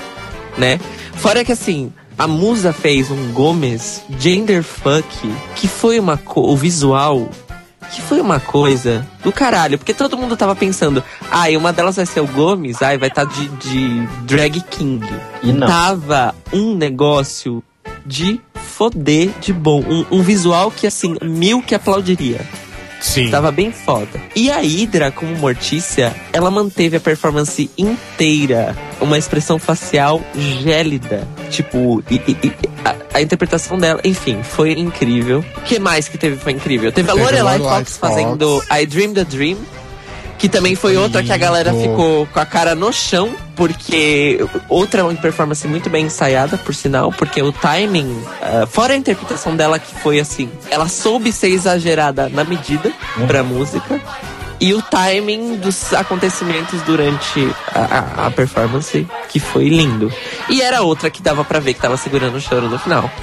né? Fora que, assim, a Musa fez um Gomes Genderfuck, que foi uma... co- O visual que foi uma coisa do caralho, porque todo mundo tava pensando, ah, e uma delas vai ser o Gomes, ai, vai estar de, de drag king. E não. Tava um negócio de foder de bom, um, um visual que assim, mil que aplaudiria. Sim. Tava bem foda. E a Hydra, como Mortícia, ela manteve a performance inteira. Uma expressão facial gélida. Tipo, e- e- e- a, a interpretação dela, enfim, foi incrível. O que mais que teve foi incrível? Teve a Lorelai Fox Fox. fazendo I Dream the Dream. Que também foi outra que a galera ficou com a cara no chão, porque outra uma performance muito bem ensaiada, por sinal, porque o timing, ah, fora a interpretação dela que foi assim, ela soube ser exagerada na medida pra música. E o timing dos acontecimentos durante a, a- a performance, que foi lindo. E era outra que dava pra ver que tava segurando o choro no final.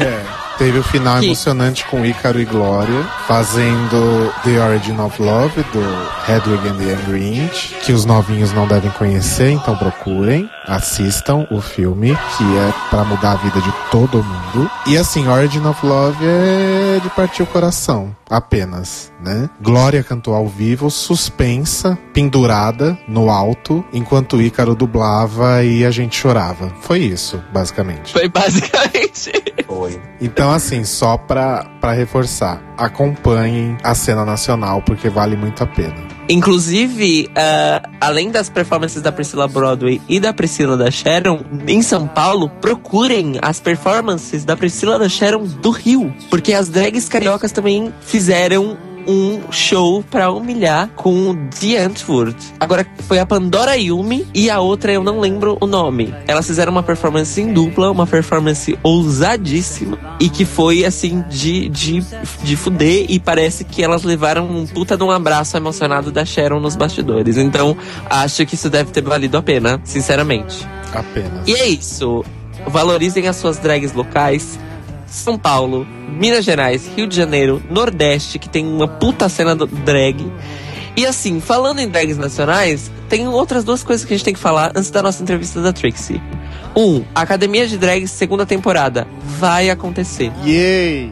É, teve o final Que- emocionante com Ícaro e Glória, fazendo The Origin of Love, do Hedwig and the Angry Inch, que os novinhos não devem conhecer, então procurem, assistam o filme, que é pra mudar a vida de todo mundo. E assim, Origin of Love é de partir o coração, apenas, né? Glória cantou ao vivo, suspensa, pendurada no alto, enquanto Ícaro dublava e a gente chorava. Foi isso, basicamente. Foi basicamente. Foi. Então, assim, só pra, pra reforçar, acompanhem a cena nacional, porque vale muito a pena. Inclusive, ah, além das performances da Priscila Broadway e da Priscila da Sharon, em São Paulo, procurem as performances da Priscila da Sharon do Rio. Porque as drags cariocas também fizeram um show pra humilhar com The Antwoord. Agora foi a Pandora Yumi e a outra eu não lembro o nome. Elas fizeram uma performance em dupla, uma performance ousadíssima e que foi assim de, de, de fuder e parece que elas levaram um puta de um abraço emocionado da Sharon nos bastidores. Então acho que isso deve ter valido a pena, sinceramente. Apenas. E é isso. Valorizem as suas drags locais. São Paulo, Minas Gerais, Rio de Janeiro, Nordeste, que tem uma puta cena do drag. E assim, falando em drags nacionais, tem outras duas coisas que a gente tem que falar antes da nossa entrevista da Trixie. Um, Academia de Drags segunda temporada vai acontecer Yay!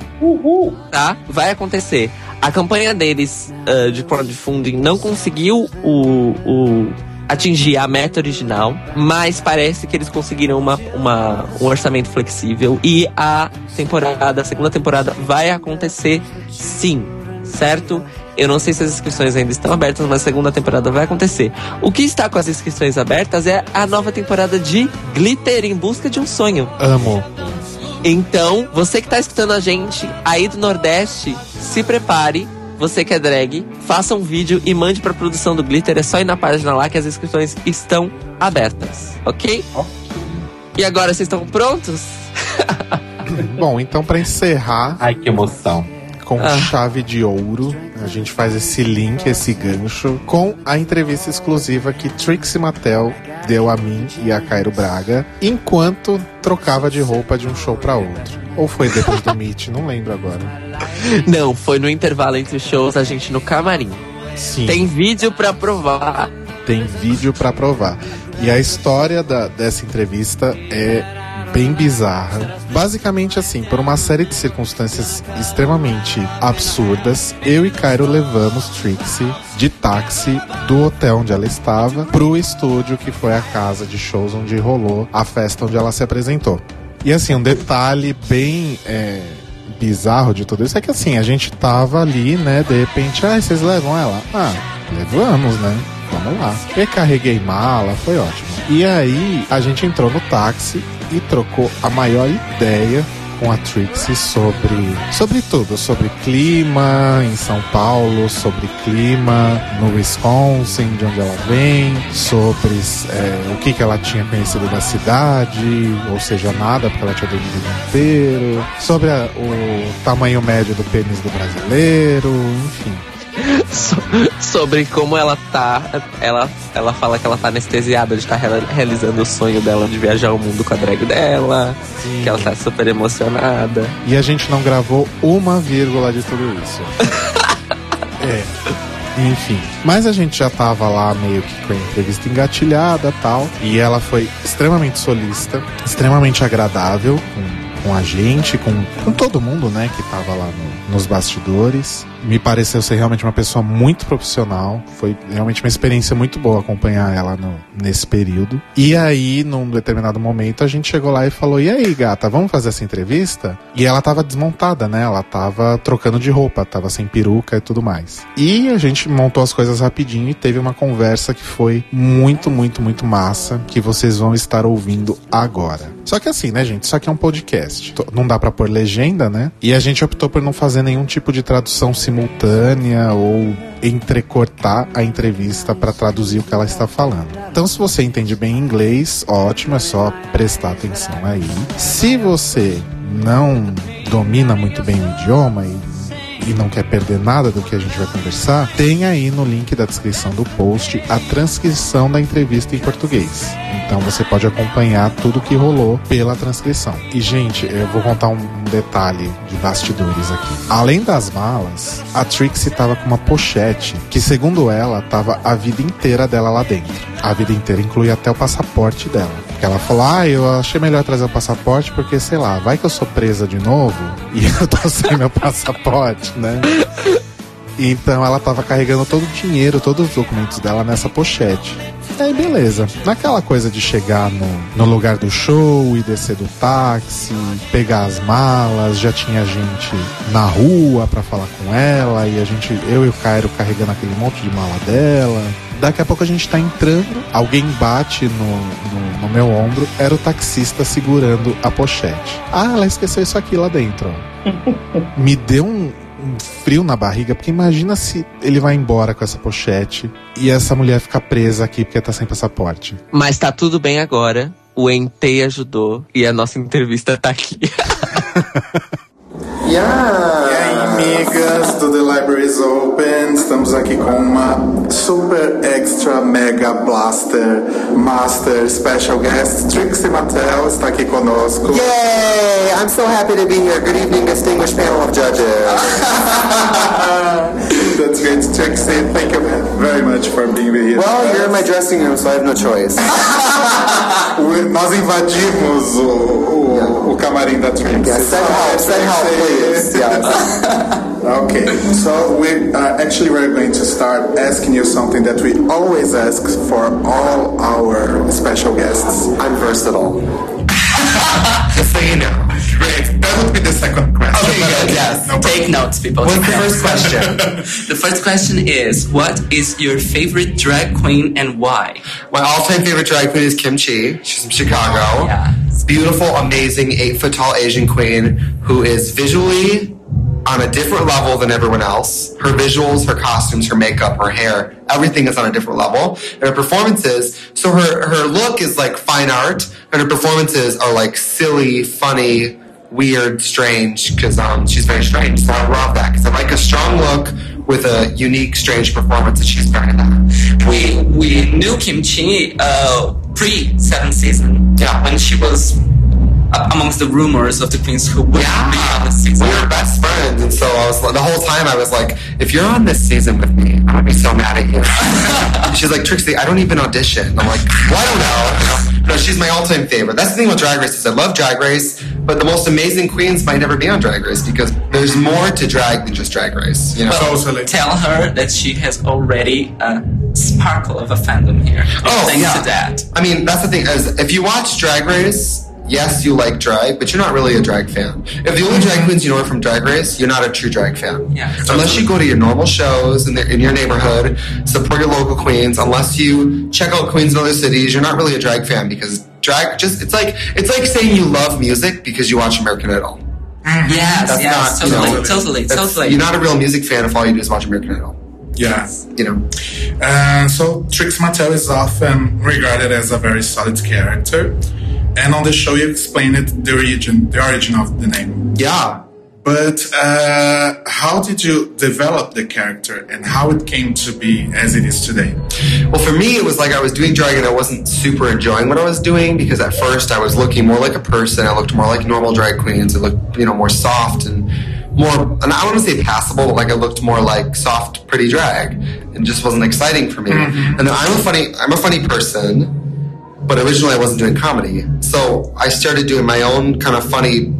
tá? Vai acontecer. A campanha deles ah, de crowdfunding não conseguiu o, o- atingir a meta original, mas parece que eles conseguiram uma, uma- um orçamento flexível e a temporada, a segunda temporada vai acontecer sim, certo? Eu não sei se as inscrições ainda estão abertas, mas a segunda temporada vai acontecer. O que está com as inscrições abertas é a nova temporada de Glitter em Busca de um Sonho. Amo. Então, você que tá escutando a gente aí do Nordeste, se prepare. Você que é drag, faça um vídeo e mande pra produção do Glitter. É só ir na página lá que as inscrições estão abertas, ok? E agora, vocês estão prontos? Bom, então pra encerrar Ai, que emoção. com Ah. chave de ouro, a gente faz esse link, esse gancho, com a entrevista exclusiva que Trixie Mattel deu a mim e a Cairo Braga, enquanto trocava de roupa de um show pra outro. Ou foi depois do Meet, não lembro agora. Não, foi no intervalo entre os shows, a gente no camarim. Sim. Tem vídeo pra provar. tem vídeo pra provar. E a história da- dessa entrevista é bem bizarra. Basicamente assim, por uma série de circunstâncias extremamente absurdas, eu e Cairo levamos Trixie de táxi do hotel onde ela estava pro estúdio que foi a casa de shows onde rolou a festa onde ela se apresentou. E assim, um detalhe bem é, bizarro de tudo isso é que assim, a gente tava ali, né? De repente, ah, vocês levam ela? Ah, levamos, né? Vamos lá. Eu carreguei mala, foi ótimo. E aí a gente entrou no táxi e trocou a maior ideia com a Trixie sobre sobre tudo, sobre clima em São Paulo, sobre clima no Wisconsin, de onde ela vem, sobre é, o que, que ela tinha conhecido da cidade, ou seja, nada, porque ela tinha dormido o dia inteiro, sobre a- o tamanho médio do pênis do brasileiro, enfim. So- sobre como ela tá. Ela, ela fala que ela tá anestesiada de estar realizando o sonho dela de viajar o mundo com a drag dela. Que ela tá super emocionada. E a gente não gravou uma vírgula de tudo isso. é. Enfim. Mas a gente já tava lá meio que com a entrevista engatilhada tal. E ela foi extremamente solista, extremamente agradável com, com a gente, com, com todo mundo, né, que tava lá no- nos bastidores. Me pareceu ser realmente uma pessoa muito profissional. Foi realmente uma experiência muito boa acompanhar ela no- nesse período. E aí, num determinado momento, a gente chegou lá e falou: E aí, gata, vamos fazer essa entrevista? E ela tava desmontada, né? Ela tava trocando de roupa, tava sem peruca e tudo mais. E a gente montou as coisas rapidinho e teve uma conversa que foi muito, muito, muito massa, que vocês vão estar ouvindo agora. Só que assim, né, gente? Isso aqui é um podcast. Não dá pra pôr legenda, né? E a gente optou por não fazer nenhum tipo de tradução simultânea ou entrecortar a entrevista pra traduzir o que ela está falando. Então, se você entende bem inglês, ótimo, é só prestar atenção aí. Se você não domina muito bem o idioma e e não quer perder nada do que a gente vai conversar, tem aí no link da descrição do post a transcrição da entrevista em português. Então você pode acompanhar tudo que rolou pela transcrição. E, gente, eu vou contar um detalhe de bastidores aqui. Além das malas, a Trixie tava com uma pochete que, segundo ela, tava a vida inteira dela lá dentro. A vida inteira inclui até o passaporte dela. Porque ela falou: Ah, eu achei melhor trazer o passaporte porque, sei lá, vai que eu sou presa de novo e eu tô sem meu passaporte, né? Então ela tava carregando todo o dinheiro, todos os documentos dela nessa pochete. E aí, beleza. Naquela coisa de chegar no, no lugar do show e descer do táxi, pegar as malas, já tinha gente na rua pra falar com ela, e a gente, eu e o Cairo carregando aquele monte de mala dela. Daqui a pouco a gente tá entrando, alguém bate no, no, no meu ombro, era o taxista segurando a pochete. Ah, ela esqueceu isso aqui lá dentro. Me deu um, um frio na barriga, porque imagina se ele vai embora com essa pochete e essa mulher fica presa aqui porque tá sem passaporte. Mas tá tudo bem agora. O Entei ajudou e a nossa entrevista tá aqui. E aí, amigas do The Libraries Open, estamos aqui com uma super extra mega blaster master special guest, Trixie Mattel está aqui conosco. Yay! I'm so happy to be here. Good evening, distinguished panel of judges. That's great, Trixie. Thank you very much for being here. Well, you're in my dressing room, so I have no choice. Nós invadimos o, o, o camarim da Trixie. Yes, send help, send help, please. Yes. Okay, so we uh, actually we're going to start asking you something that we always ask for all our special guests. I'm versatile. Just so you know. That would be the second question. Yes. Take notes, people. What's the first question? the first question is What is your favorite drag queen and why? My all-time favorite drag queen is Kim Chi. She's from Chicago. Yeah. Beautiful, amazing, eight-foot tall Asian queen who is visually on a different level than everyone else. Her visuals, her costumes, her makeup, her hair, everything is on a different level. And her performances, so her, her look is like fine art, and her performances are like silly, funny, weird, strange, because um, she's very strange. So I love that, because I like a strong look with a unique, strange performance, and she's very that. We we knew Kim Chi uh, pre seventh season. Yeah. When she was uh, amongst the rumors of the queens who would be on the season. We were best friends, and so I was the whole time I was like, if you're on this season with me, I'm gonna be so mad at you. she's like, Trixie, I don't even audition. I'm like, well, I don't know. No, she's my all-time favorite. That's the thing with Drag Race is I love Drag Race, but the most amazing queens might never be on Drag Race because there's more to drag than just Drag Race. You know. Well, tell her that she has already a sparkle of a fandom here. Oh, thanks yeah. to that. I mean, that's the thing is if you watch Drag Race, yes, you like drag, but you're not really a drag fan. If the only drag queens you know are from Drag Race, you're not a true drag fan. Yeah, Unless you go to your normal shows in, the, in your neighborhood, support your local queens. Unless you check out queens in other cities, you're not really a drag fan because drag just it's like it's like saying you love music because you watch American Idol. Yes, That's yes, not you totally, know, totally, totally. You're not a real music fan if all you do is watch American Idol. Yeah. You know. Uh, so Trix Mattel is often regarded as a very solid character, and on the show you explained it, the origin, the origin of the name. Yeah. But uh, how did you develop the character, and how it came to be as it is today? Well, for me, it was like I was doing drag and I wasn't super enjoying what I was doing because at first I was looking more like a person. I looked more like normal drag queens. I looked, you know, more soft and more, and I don't want to say passable, but like I looked more like soft, pretty drag and just wasn't exciting for me. And then I'm a funny, I'm a funny person, but originally I wasn't doing comedy. So I started doing my own kind of funny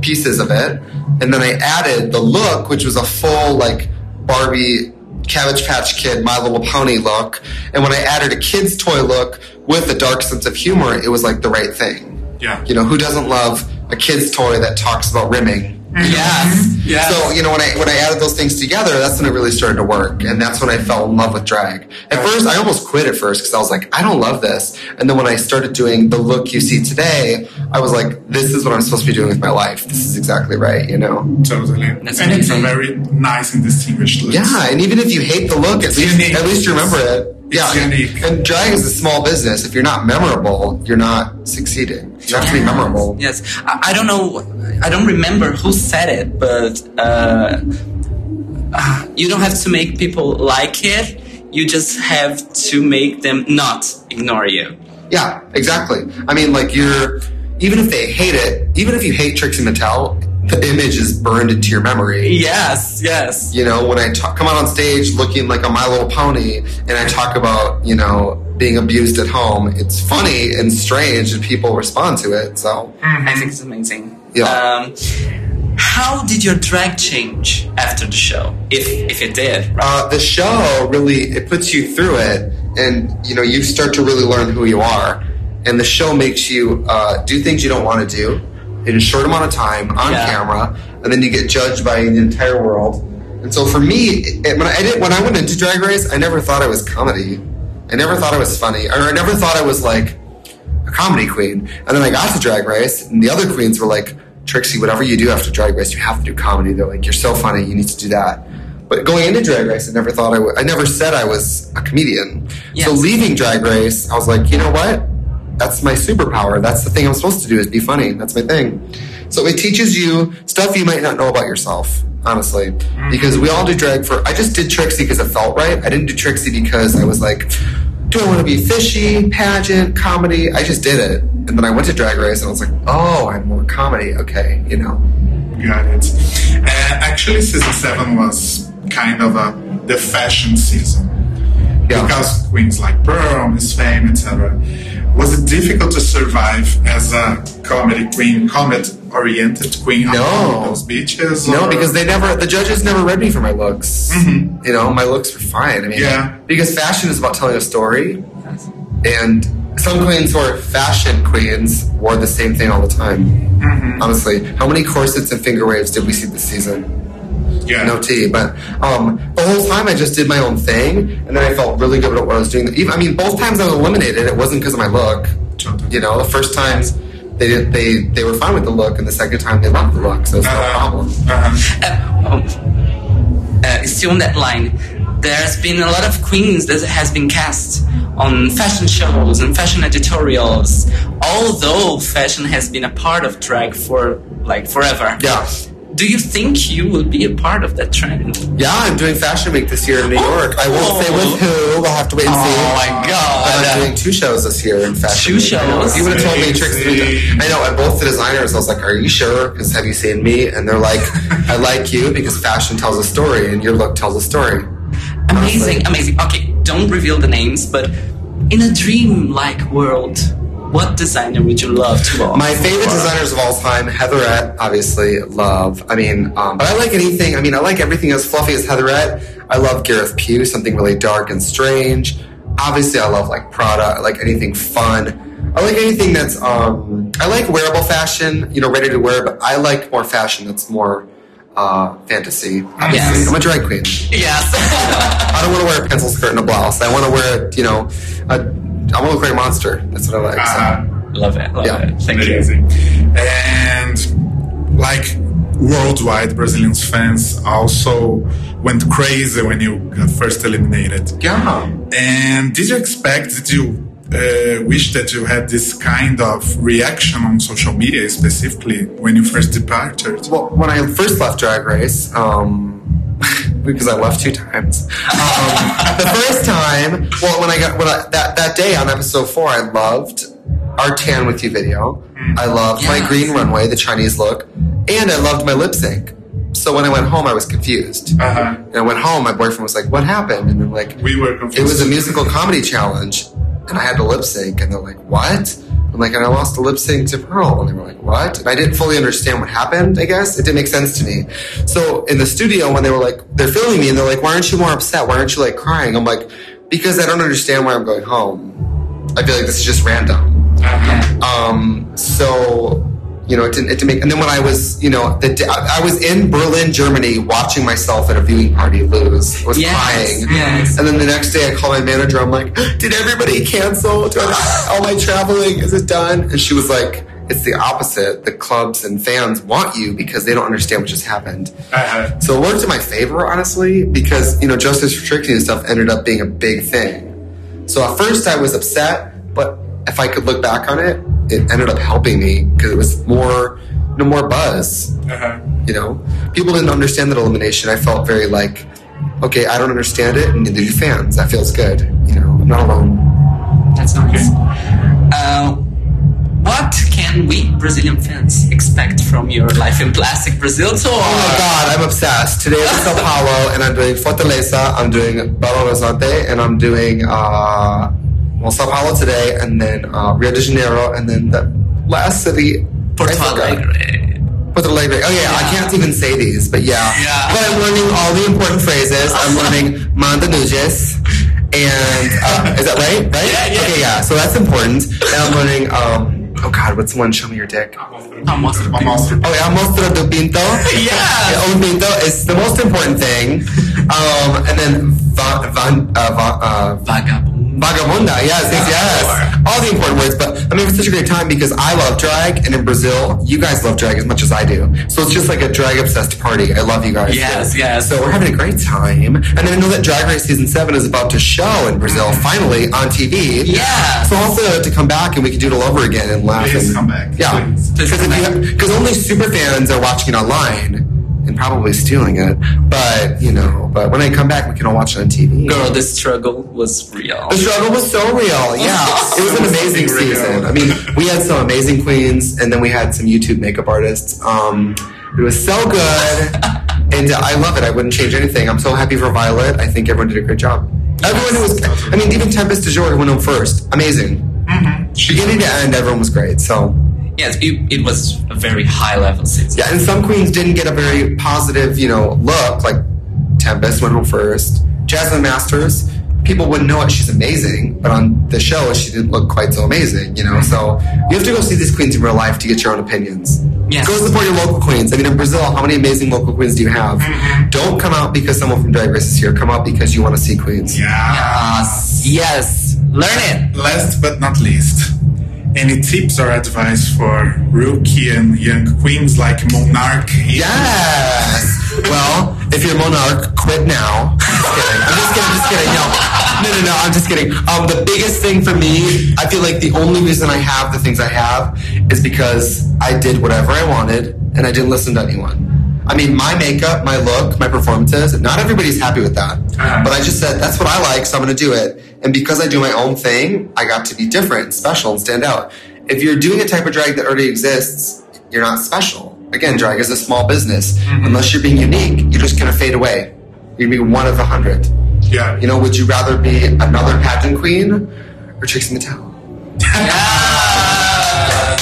pieces of it. And then I added the look, which was a full like Barbie Cabbage Patch Kid, My Little Pony look. And when I added a kid's toy look with a dark sense of humor, it was like the right thing. Yeah. You know, who doesn't love a kid's toy that talks about rimming? Yes, yes. So you know when I when I added those things together, that's when it really started to work, and that's when I fell in love with drag. At first, I almost quit at first because I was like, I don't love this. And then when I started doing the look you see today, I was like, this is what I'm supposed to be doing with my life. This is exactly right. You know? Totally. That's and it's a very nice and distinguished look. Yeah. And even if you hate the look, at least at least you remember it. It's yeah. unique. And drag is a small business. If you're not memorable, you're not succeeding. You have to be memorable. Yes, I, I don't know. I don't remember who said it, but uh, uh, you don't have to make people like it. You just have to make them not ignore you. Yeah, exactly. I mean, like you're even if they hate it, even if you hate Trixie Mattel, the image is burned into your memory. Yes, yes. You know, when I talk, come out on stage looking like a My Little Pony, and I talk about you know being abused at home, it's funny and strange, and people respond to it. So I think it's amazing. Yeah. Um, how did your drag change after the show, if if it did? Right? uh, the show really it puts you through it, and you know you start to really learn who you are, and the show makes you uh, do things you don't want to do in a short amount of time on Yeah. camera, and then you get judged by the entire world. And so for me, it, when I did when I went into Drag Race, I never thought I was comedy. I never thought I was funny, or I never thought I was like a comedy queen. And then I got to Drag Race, and the other queens were like, Trixie, whatever you do after Drag Race, you have to do comedy. They're like, you're so funny, you need to do that. But going into Drag Race, I never thought I would. I never said I was a comedian. Yes. So leaving Drag Race, I was like, you know what? That's my superpower. That's the thing I'm supposed to do is be funny. That's my thing. So it teaches you stuff you might not know about yourself, honestly. Because we all do drag for. I just did Trixie because it felt right. I didn't do Trixie because I was like, do I want to be fishy, pageant, comedy? I just did it. And then I went to Drag Race and I was like, oh, I'm more comedy. Okay, you know. Got it. Uh, actually, season seven was kind of a the fashion season Yeah. because queens like Pearl, Miss Fame, etc. Was it difficult to survive as a comedy queen, comedy-oriented queen No. on those beaches? No, or- because they never, the judges never read me for my looks. Mm-hmm. You know, my looks were fine. I mean, Yeah. because fashion is about telling a story. And some queens who are fashion queens wore the same thing all the time. Mm-hmm. Honestly, how many corsets and finger waves did we see this season? Yeah. No tea. But um, the whole time I just did my own thing, and then I felt really good about what I was doing. Even, I mean, both times I was eliminated, it wasn't because of my look. You know, the first times they did, they they were fine with the look, and the second time they loved the look, so it's no Uh-huh. problem. Uh-huh. Uh, um, uh, still on that line, there's been a lot of queens that has been cast on fashion shows and fashion editorials. Although fashion has been a part of drag for like forever. Yeah. Do you think you will be a part of that trend? Yeah, I'm doing Fashion Week this year in New York. I won't say with oh. who. We'll have to wait and see. Oh my But god! I'm doing two shows this year in Fashion Two Week. I know. shows? You would have told me Trixie, Crazy. I know. And both the designers, I was like, "Are you sure? Because have you seen me?" And they're like, "I like you because fashion tells a story, and your look tells a story." Amazing, amazing. Okay, don't reveal the names, but in a dream-like world, what designer would you love to own? My favorite designers of all time, Heatherette, obviously love. I mean, um, but I like anything. I mean, I like everything as fluffy as Heatherette. I love Gareth Pugh, something really dark and strange. Obviously, I love like Prada. I like anything fun. I like anything that's um I like wearable fashion, you know, ready to wear, but I like more fashion that's more uh fantasy. Obviously. Yes. I'm a drag queen. Yes. I don't want to wear a pencil skirt and a blouse. I want to wear, you know, a I want to look like a monster. That's what I like. So. Uh, love it. Love Yeah. it. Thank you. And like worldwide, Brazilians fans also went crazy when you got first eliminated. Yeah. And did you expect? Did you uh, wish that you had this kind of reaction on social media, specifically when you first departed? Well, when I first left Drag Race, um, because I left two times. Um, the first time, well, when I got when I, that that day on episode four, I loved our tan with you video. I loved my green runway, the Chinese look, and I loved my lip sync. So when I went home, I was confused. Uh-huh. And I went home, my boyfriend was like, "What happened?" And I'm like, We were confused. It was a musical comedy challenge, and I had to lip sync, and they're like, "What?" I'm like, and I lost the lip sync to Pearl, and they were like, "What?" And I didn't fully understand what happened. I guess it didn't make sense to me. So in the studio, when they were like, they're filming me, and they're like, "Why aren't you more upset? Why aren't you like crying?" I'm like, "Because I don't understand why I'm going home. I feel like this is just random." Um, so you know, it didn't, it didn't make. And then when I was, you know, the, I I was in Berlin, Germany, watching myself at a viewing party lose. I was Yes, crying. yes. And then the next day, I called my manager. I'm like, "Did everybody cancel? Do I, all my traveling is it done?" And she was like, "It's the opposite. The clubs and fans want you because they don't understand what just happened." Uh-huh. So it worked in my favor, honestly, because you know, justice for Trixie and stuff ended up being a big thing. So at first I was upset, but if I could look back on it, it ended up helping me because it was more, you know, more buzz. Uh-huh. You know, people didn't understand that elimination. I felt very like, okay, I don't understand it, and neither do fans. That feels good. You know, I'm not alone. That's nice. Uh, what can we Brazilian fans expect from your Life in Plastic Brazil tour? Oh my god, I'm obsessed. Today is Sao Paulo, and I'm doing Fortaleza, I'm doing Belo Horizonte, and I'm doing uh, well Sao Paulo today, and then uh, Rio de Janeiro, and then the last city, Porto. Alegre. Porto Alegre. Oh yeah, I can't even say these, but yeah. Yeah. But I'm learning all the important phrases. I'm learning Manda Nuges. And uh, is that right? Right? Yeah, yeah. Okay, yeah. So that's important. And I'm learning. Um, oh God, what's the one? Show me your dick. Almost. Almost. Oh yeah, mostra do pinto. Yeah. El pinto is the most important thing. Um, and then va, van, uh, va, uh, Vagabundo. Vagabunda, yes, yes, yes. All the important words, but I mean, it's such a great time because I love drag, and in Brazil, you guys love drag as much as I do. So it's just like a drag obsessed party. I love you guys. Yes, yes. So we're having a great time, and then I know that Drag Race season seven is about to show in Brazil finally on TV. Yeah. So also to come back and we can do it all over again and laugh. Please and, come back. Yeah. Please. Please come back. Because only super fans are watching it online and probably stealing it. But you know, but when I come back, we can all watch it on TV. Girl, the struggle was real. The struggle was so real. Yeah, it was an amazing season. I mean, we had some amazing queens, and then we had some YouTube makeup artists. Um, it was so good, and I love it. I wouldn't change anything. I'm so happy for Violet. I think everyone did a great job. Everyone who was, I mean, even Tempest de Jour who went home first. Amazing. Beginning to end, everyone was great. So Yes, it, it was a very high level season. yeah, and some queens didn't get a very positive, you know, look. Like Tempest went home first. Jasmine Masters, people wouldn't know it. She's amazing, but on the show, she didn't look quite so amazing. You know, so you have to go see these queens in real life to get your own opinions. Yes. Go support your local queens. I mean, in Brazil, how many amazing local queens do you have? Mm-hmm. Don't come out because someone from Drag Race is here. Come out because you want to see queens. Yeah. Yes. Yes. Learn it. Last but not least, any tips or advice for rookie and young queens like Monarch? Yes. Well, if you're Monarch, quit now. I'm just kidding. I'm just kidding. I'm just kidding. No, no, no, no. I'm just kidding. Um, the biggest thing for me, I feel like the only reason I have the things I have is because I did whatever I wanted and I didn't listen to anyone. I mean, my makeup, my look, my performances, not everybody's happy with that. But I just said, that's what I like, so I'm going to do it. And because I do my own thing, I got to be different, and special, and stand out. If you're doing a type of drag that already exists, you're not special. Again, drag is a small business. Mm-hmm. Unless you're being unique, you're just going to fade away. You're going to be one of a hundred. Yeah. You know, would you rather be another pageant queen or Trixie Mattel?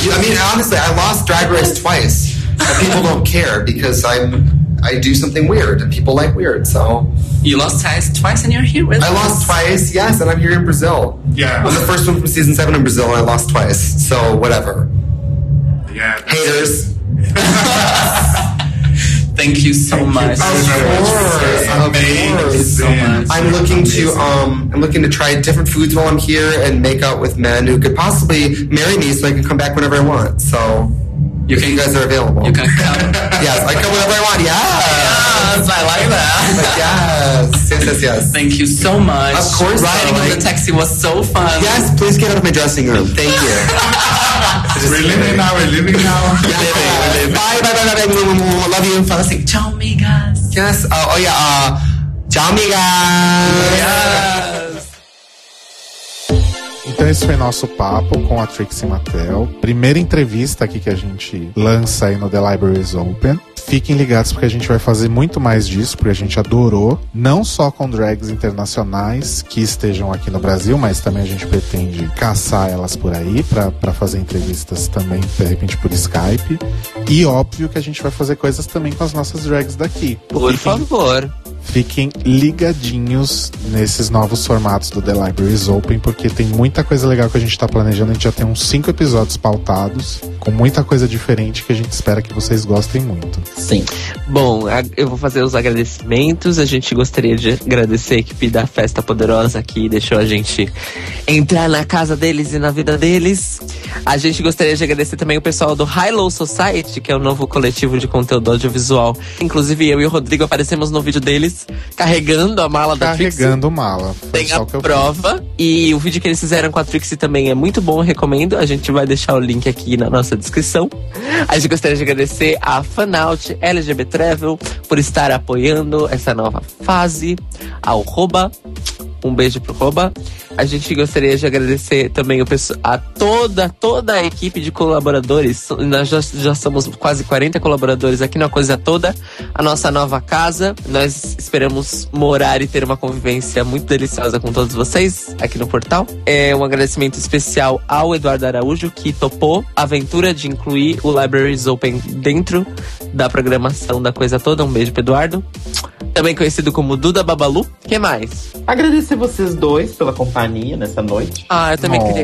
You- I mean, honestly, I lost Drag Race twice, but people don't care because I'm I do something weird and people like weird. So You lost ties twice and you're here with I us. lost twice, yes, and I'm here in Brazil. Yeah. I'm the first one from season seven in Brazil, and I lost twice. So whatever. Yeah. Haters. Thank you so much. Of course, of course. so much. I'm looking to um I'm looking to try different foods while I'm here and make out with men who could possibly marry me so I can come back whenever I want. So You can you guys are available. You can come. yes, I come whenever I want. Yes. Yes, I like that. Yes. Yes, yes, yes. Thank you so much. Of course, Riding on the taxi was so fun. Yes, please get out of my dressing room. Thank you. We're living now, we're living now. Yes. Bye, bye, bye, bye, bye. bye. Love you. Fala assim, tchau, amigas. Yes. Uh, oh yeah. Uh, ciao, amigas. Yes. Então esse foi nosso papo com a Trixie Mattel. Primeira entrevista aqui que a gente lança aí no The Libraries Open. Fiquem ligados porque a gente vai fazer muito mais disso, porque a gente adorou, não só com drags internacionais que estejam aqui no Brasil, mas também a gente pretende caçar elas por aí para fazer entrevistas também, de repente por Skype. E óbvio que a gente vai fazer coisas também com as nossas drags daqui. Por Fiquem- favor. Fiquem ligadinhos nesses novos formatos do The Libraries Open, porque tem muita coisa legal que a gente tá planejando. A gente já tem uns cinco episódios pautados, com muita coisa diferente que a gente espera que vocês gostem muito. Sim. Bom, eu vou fazer os agradecimentos. A gente gostaria de agradecer a equipe da Festa Poderosa que deixou a gente entrar na casa deles e na vida deles. A gente gostaria de agradecer também o pessoal do High Low Society, que é o novo coletivo de conteúdo audiovisual. Inclusive, eu e o Rodrigo aparecemos no vídeo deles carregando a mala da Trixie. Carregando mala. Tem a prova. E o vídeo que eles fizeram com a Trixie também é muito bom, recomendo. A gente vai deixar o link aqui na nossa descrição. A gente gostaria de agradecer a Fanout LGBT Travel por estar apoiando essa nova fase. Ao Roba. Um beijo pro Roba. A gente gostaria de agradecer também a toda, toda a equipe de colaboradores. Nós já, já somos quase 40 colaboradores aqui na Coisa Toda, a nossa nova casa. Nós esperamos morar e ter uma convivência muito deliciosa com todos vocês aqui no portal. É um agradecimento especial ao Eduardo Araújo, que topou a aventura de incluir o Libraries Open dentro da programação da Coisa Toda. Um beijo pro Eduardo. Também conhecido como Duda Babalu. que mais? Agradecer vocês dois pela companhia nessa noite. Ah, eu também Oh. queria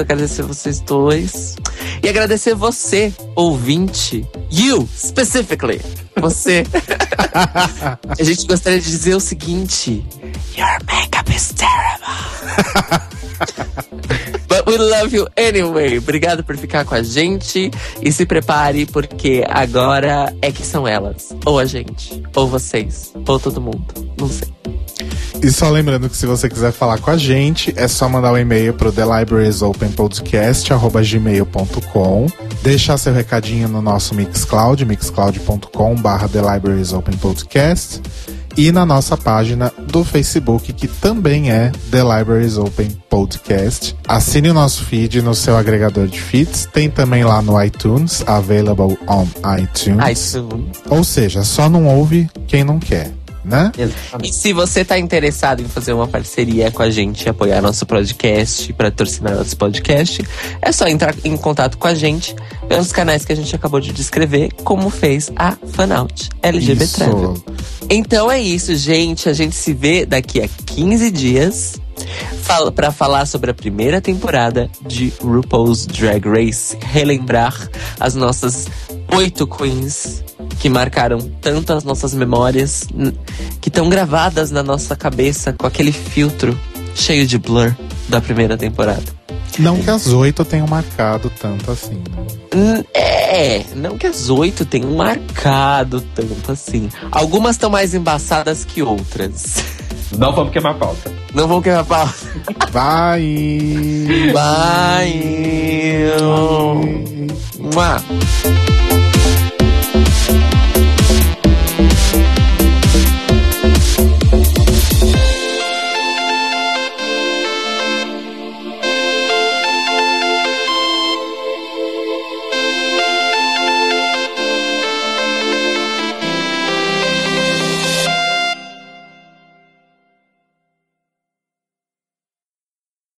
agradecer vocês dois. E agradecer você, ouvinte. You, specifically. Você. A gente gostaria de dizer o seguinte: Your makeup is terrible. We love you anyway. Obrigado por ficar com a gente. E se prepare, porque agora é que são elas. Ou a gente, ou vocês, ou todo mundo. Não sei. E só lembrando que se você quiser falar com a gente, é só mandar um e-mail pro thelibrariesopenpodcast.gmail.com Deixar seu recadinho no nosso Mixcloud, mixcloud.com barra thelibrariesopenpodcast e na nossa página do Facebook, que também é The Libraries Open Podcast. Assine o nosso feed no seu agregador de feeds. Tem também lá no iTunes, available on iTunes. iTunes. Ou seja, só não ouve quem não quer, né? E Exatamente. se você tá interessado em fazer uma parceria com a gente e apoiar nosso podcast, para torcinar nosso podcast, é só entrar em contato com a gente pelos canais que a gente acabou de descrever, como fez a Fanout LGBT Isso. Travel. Então é isso, gente. A gente se vê daqui a 15 dias fala, para falar sobre a primeira temporada de RuPaul's Drag Race. Relembrar as nossas oito queens que marcaram tanto as nossas memórias, que estão gravadas na nossa cabeça com aquele filtro cheio de blur da primeira temporada. Não que as oito tenham marcado tanto assim, né? É, não que as oito tenham marcado tanto assim. Algumas estão mais embaçadas que outras. Não vamos queimar a pauta. Não vou quebrar pau. Vai! Bye! Mua. Thank you.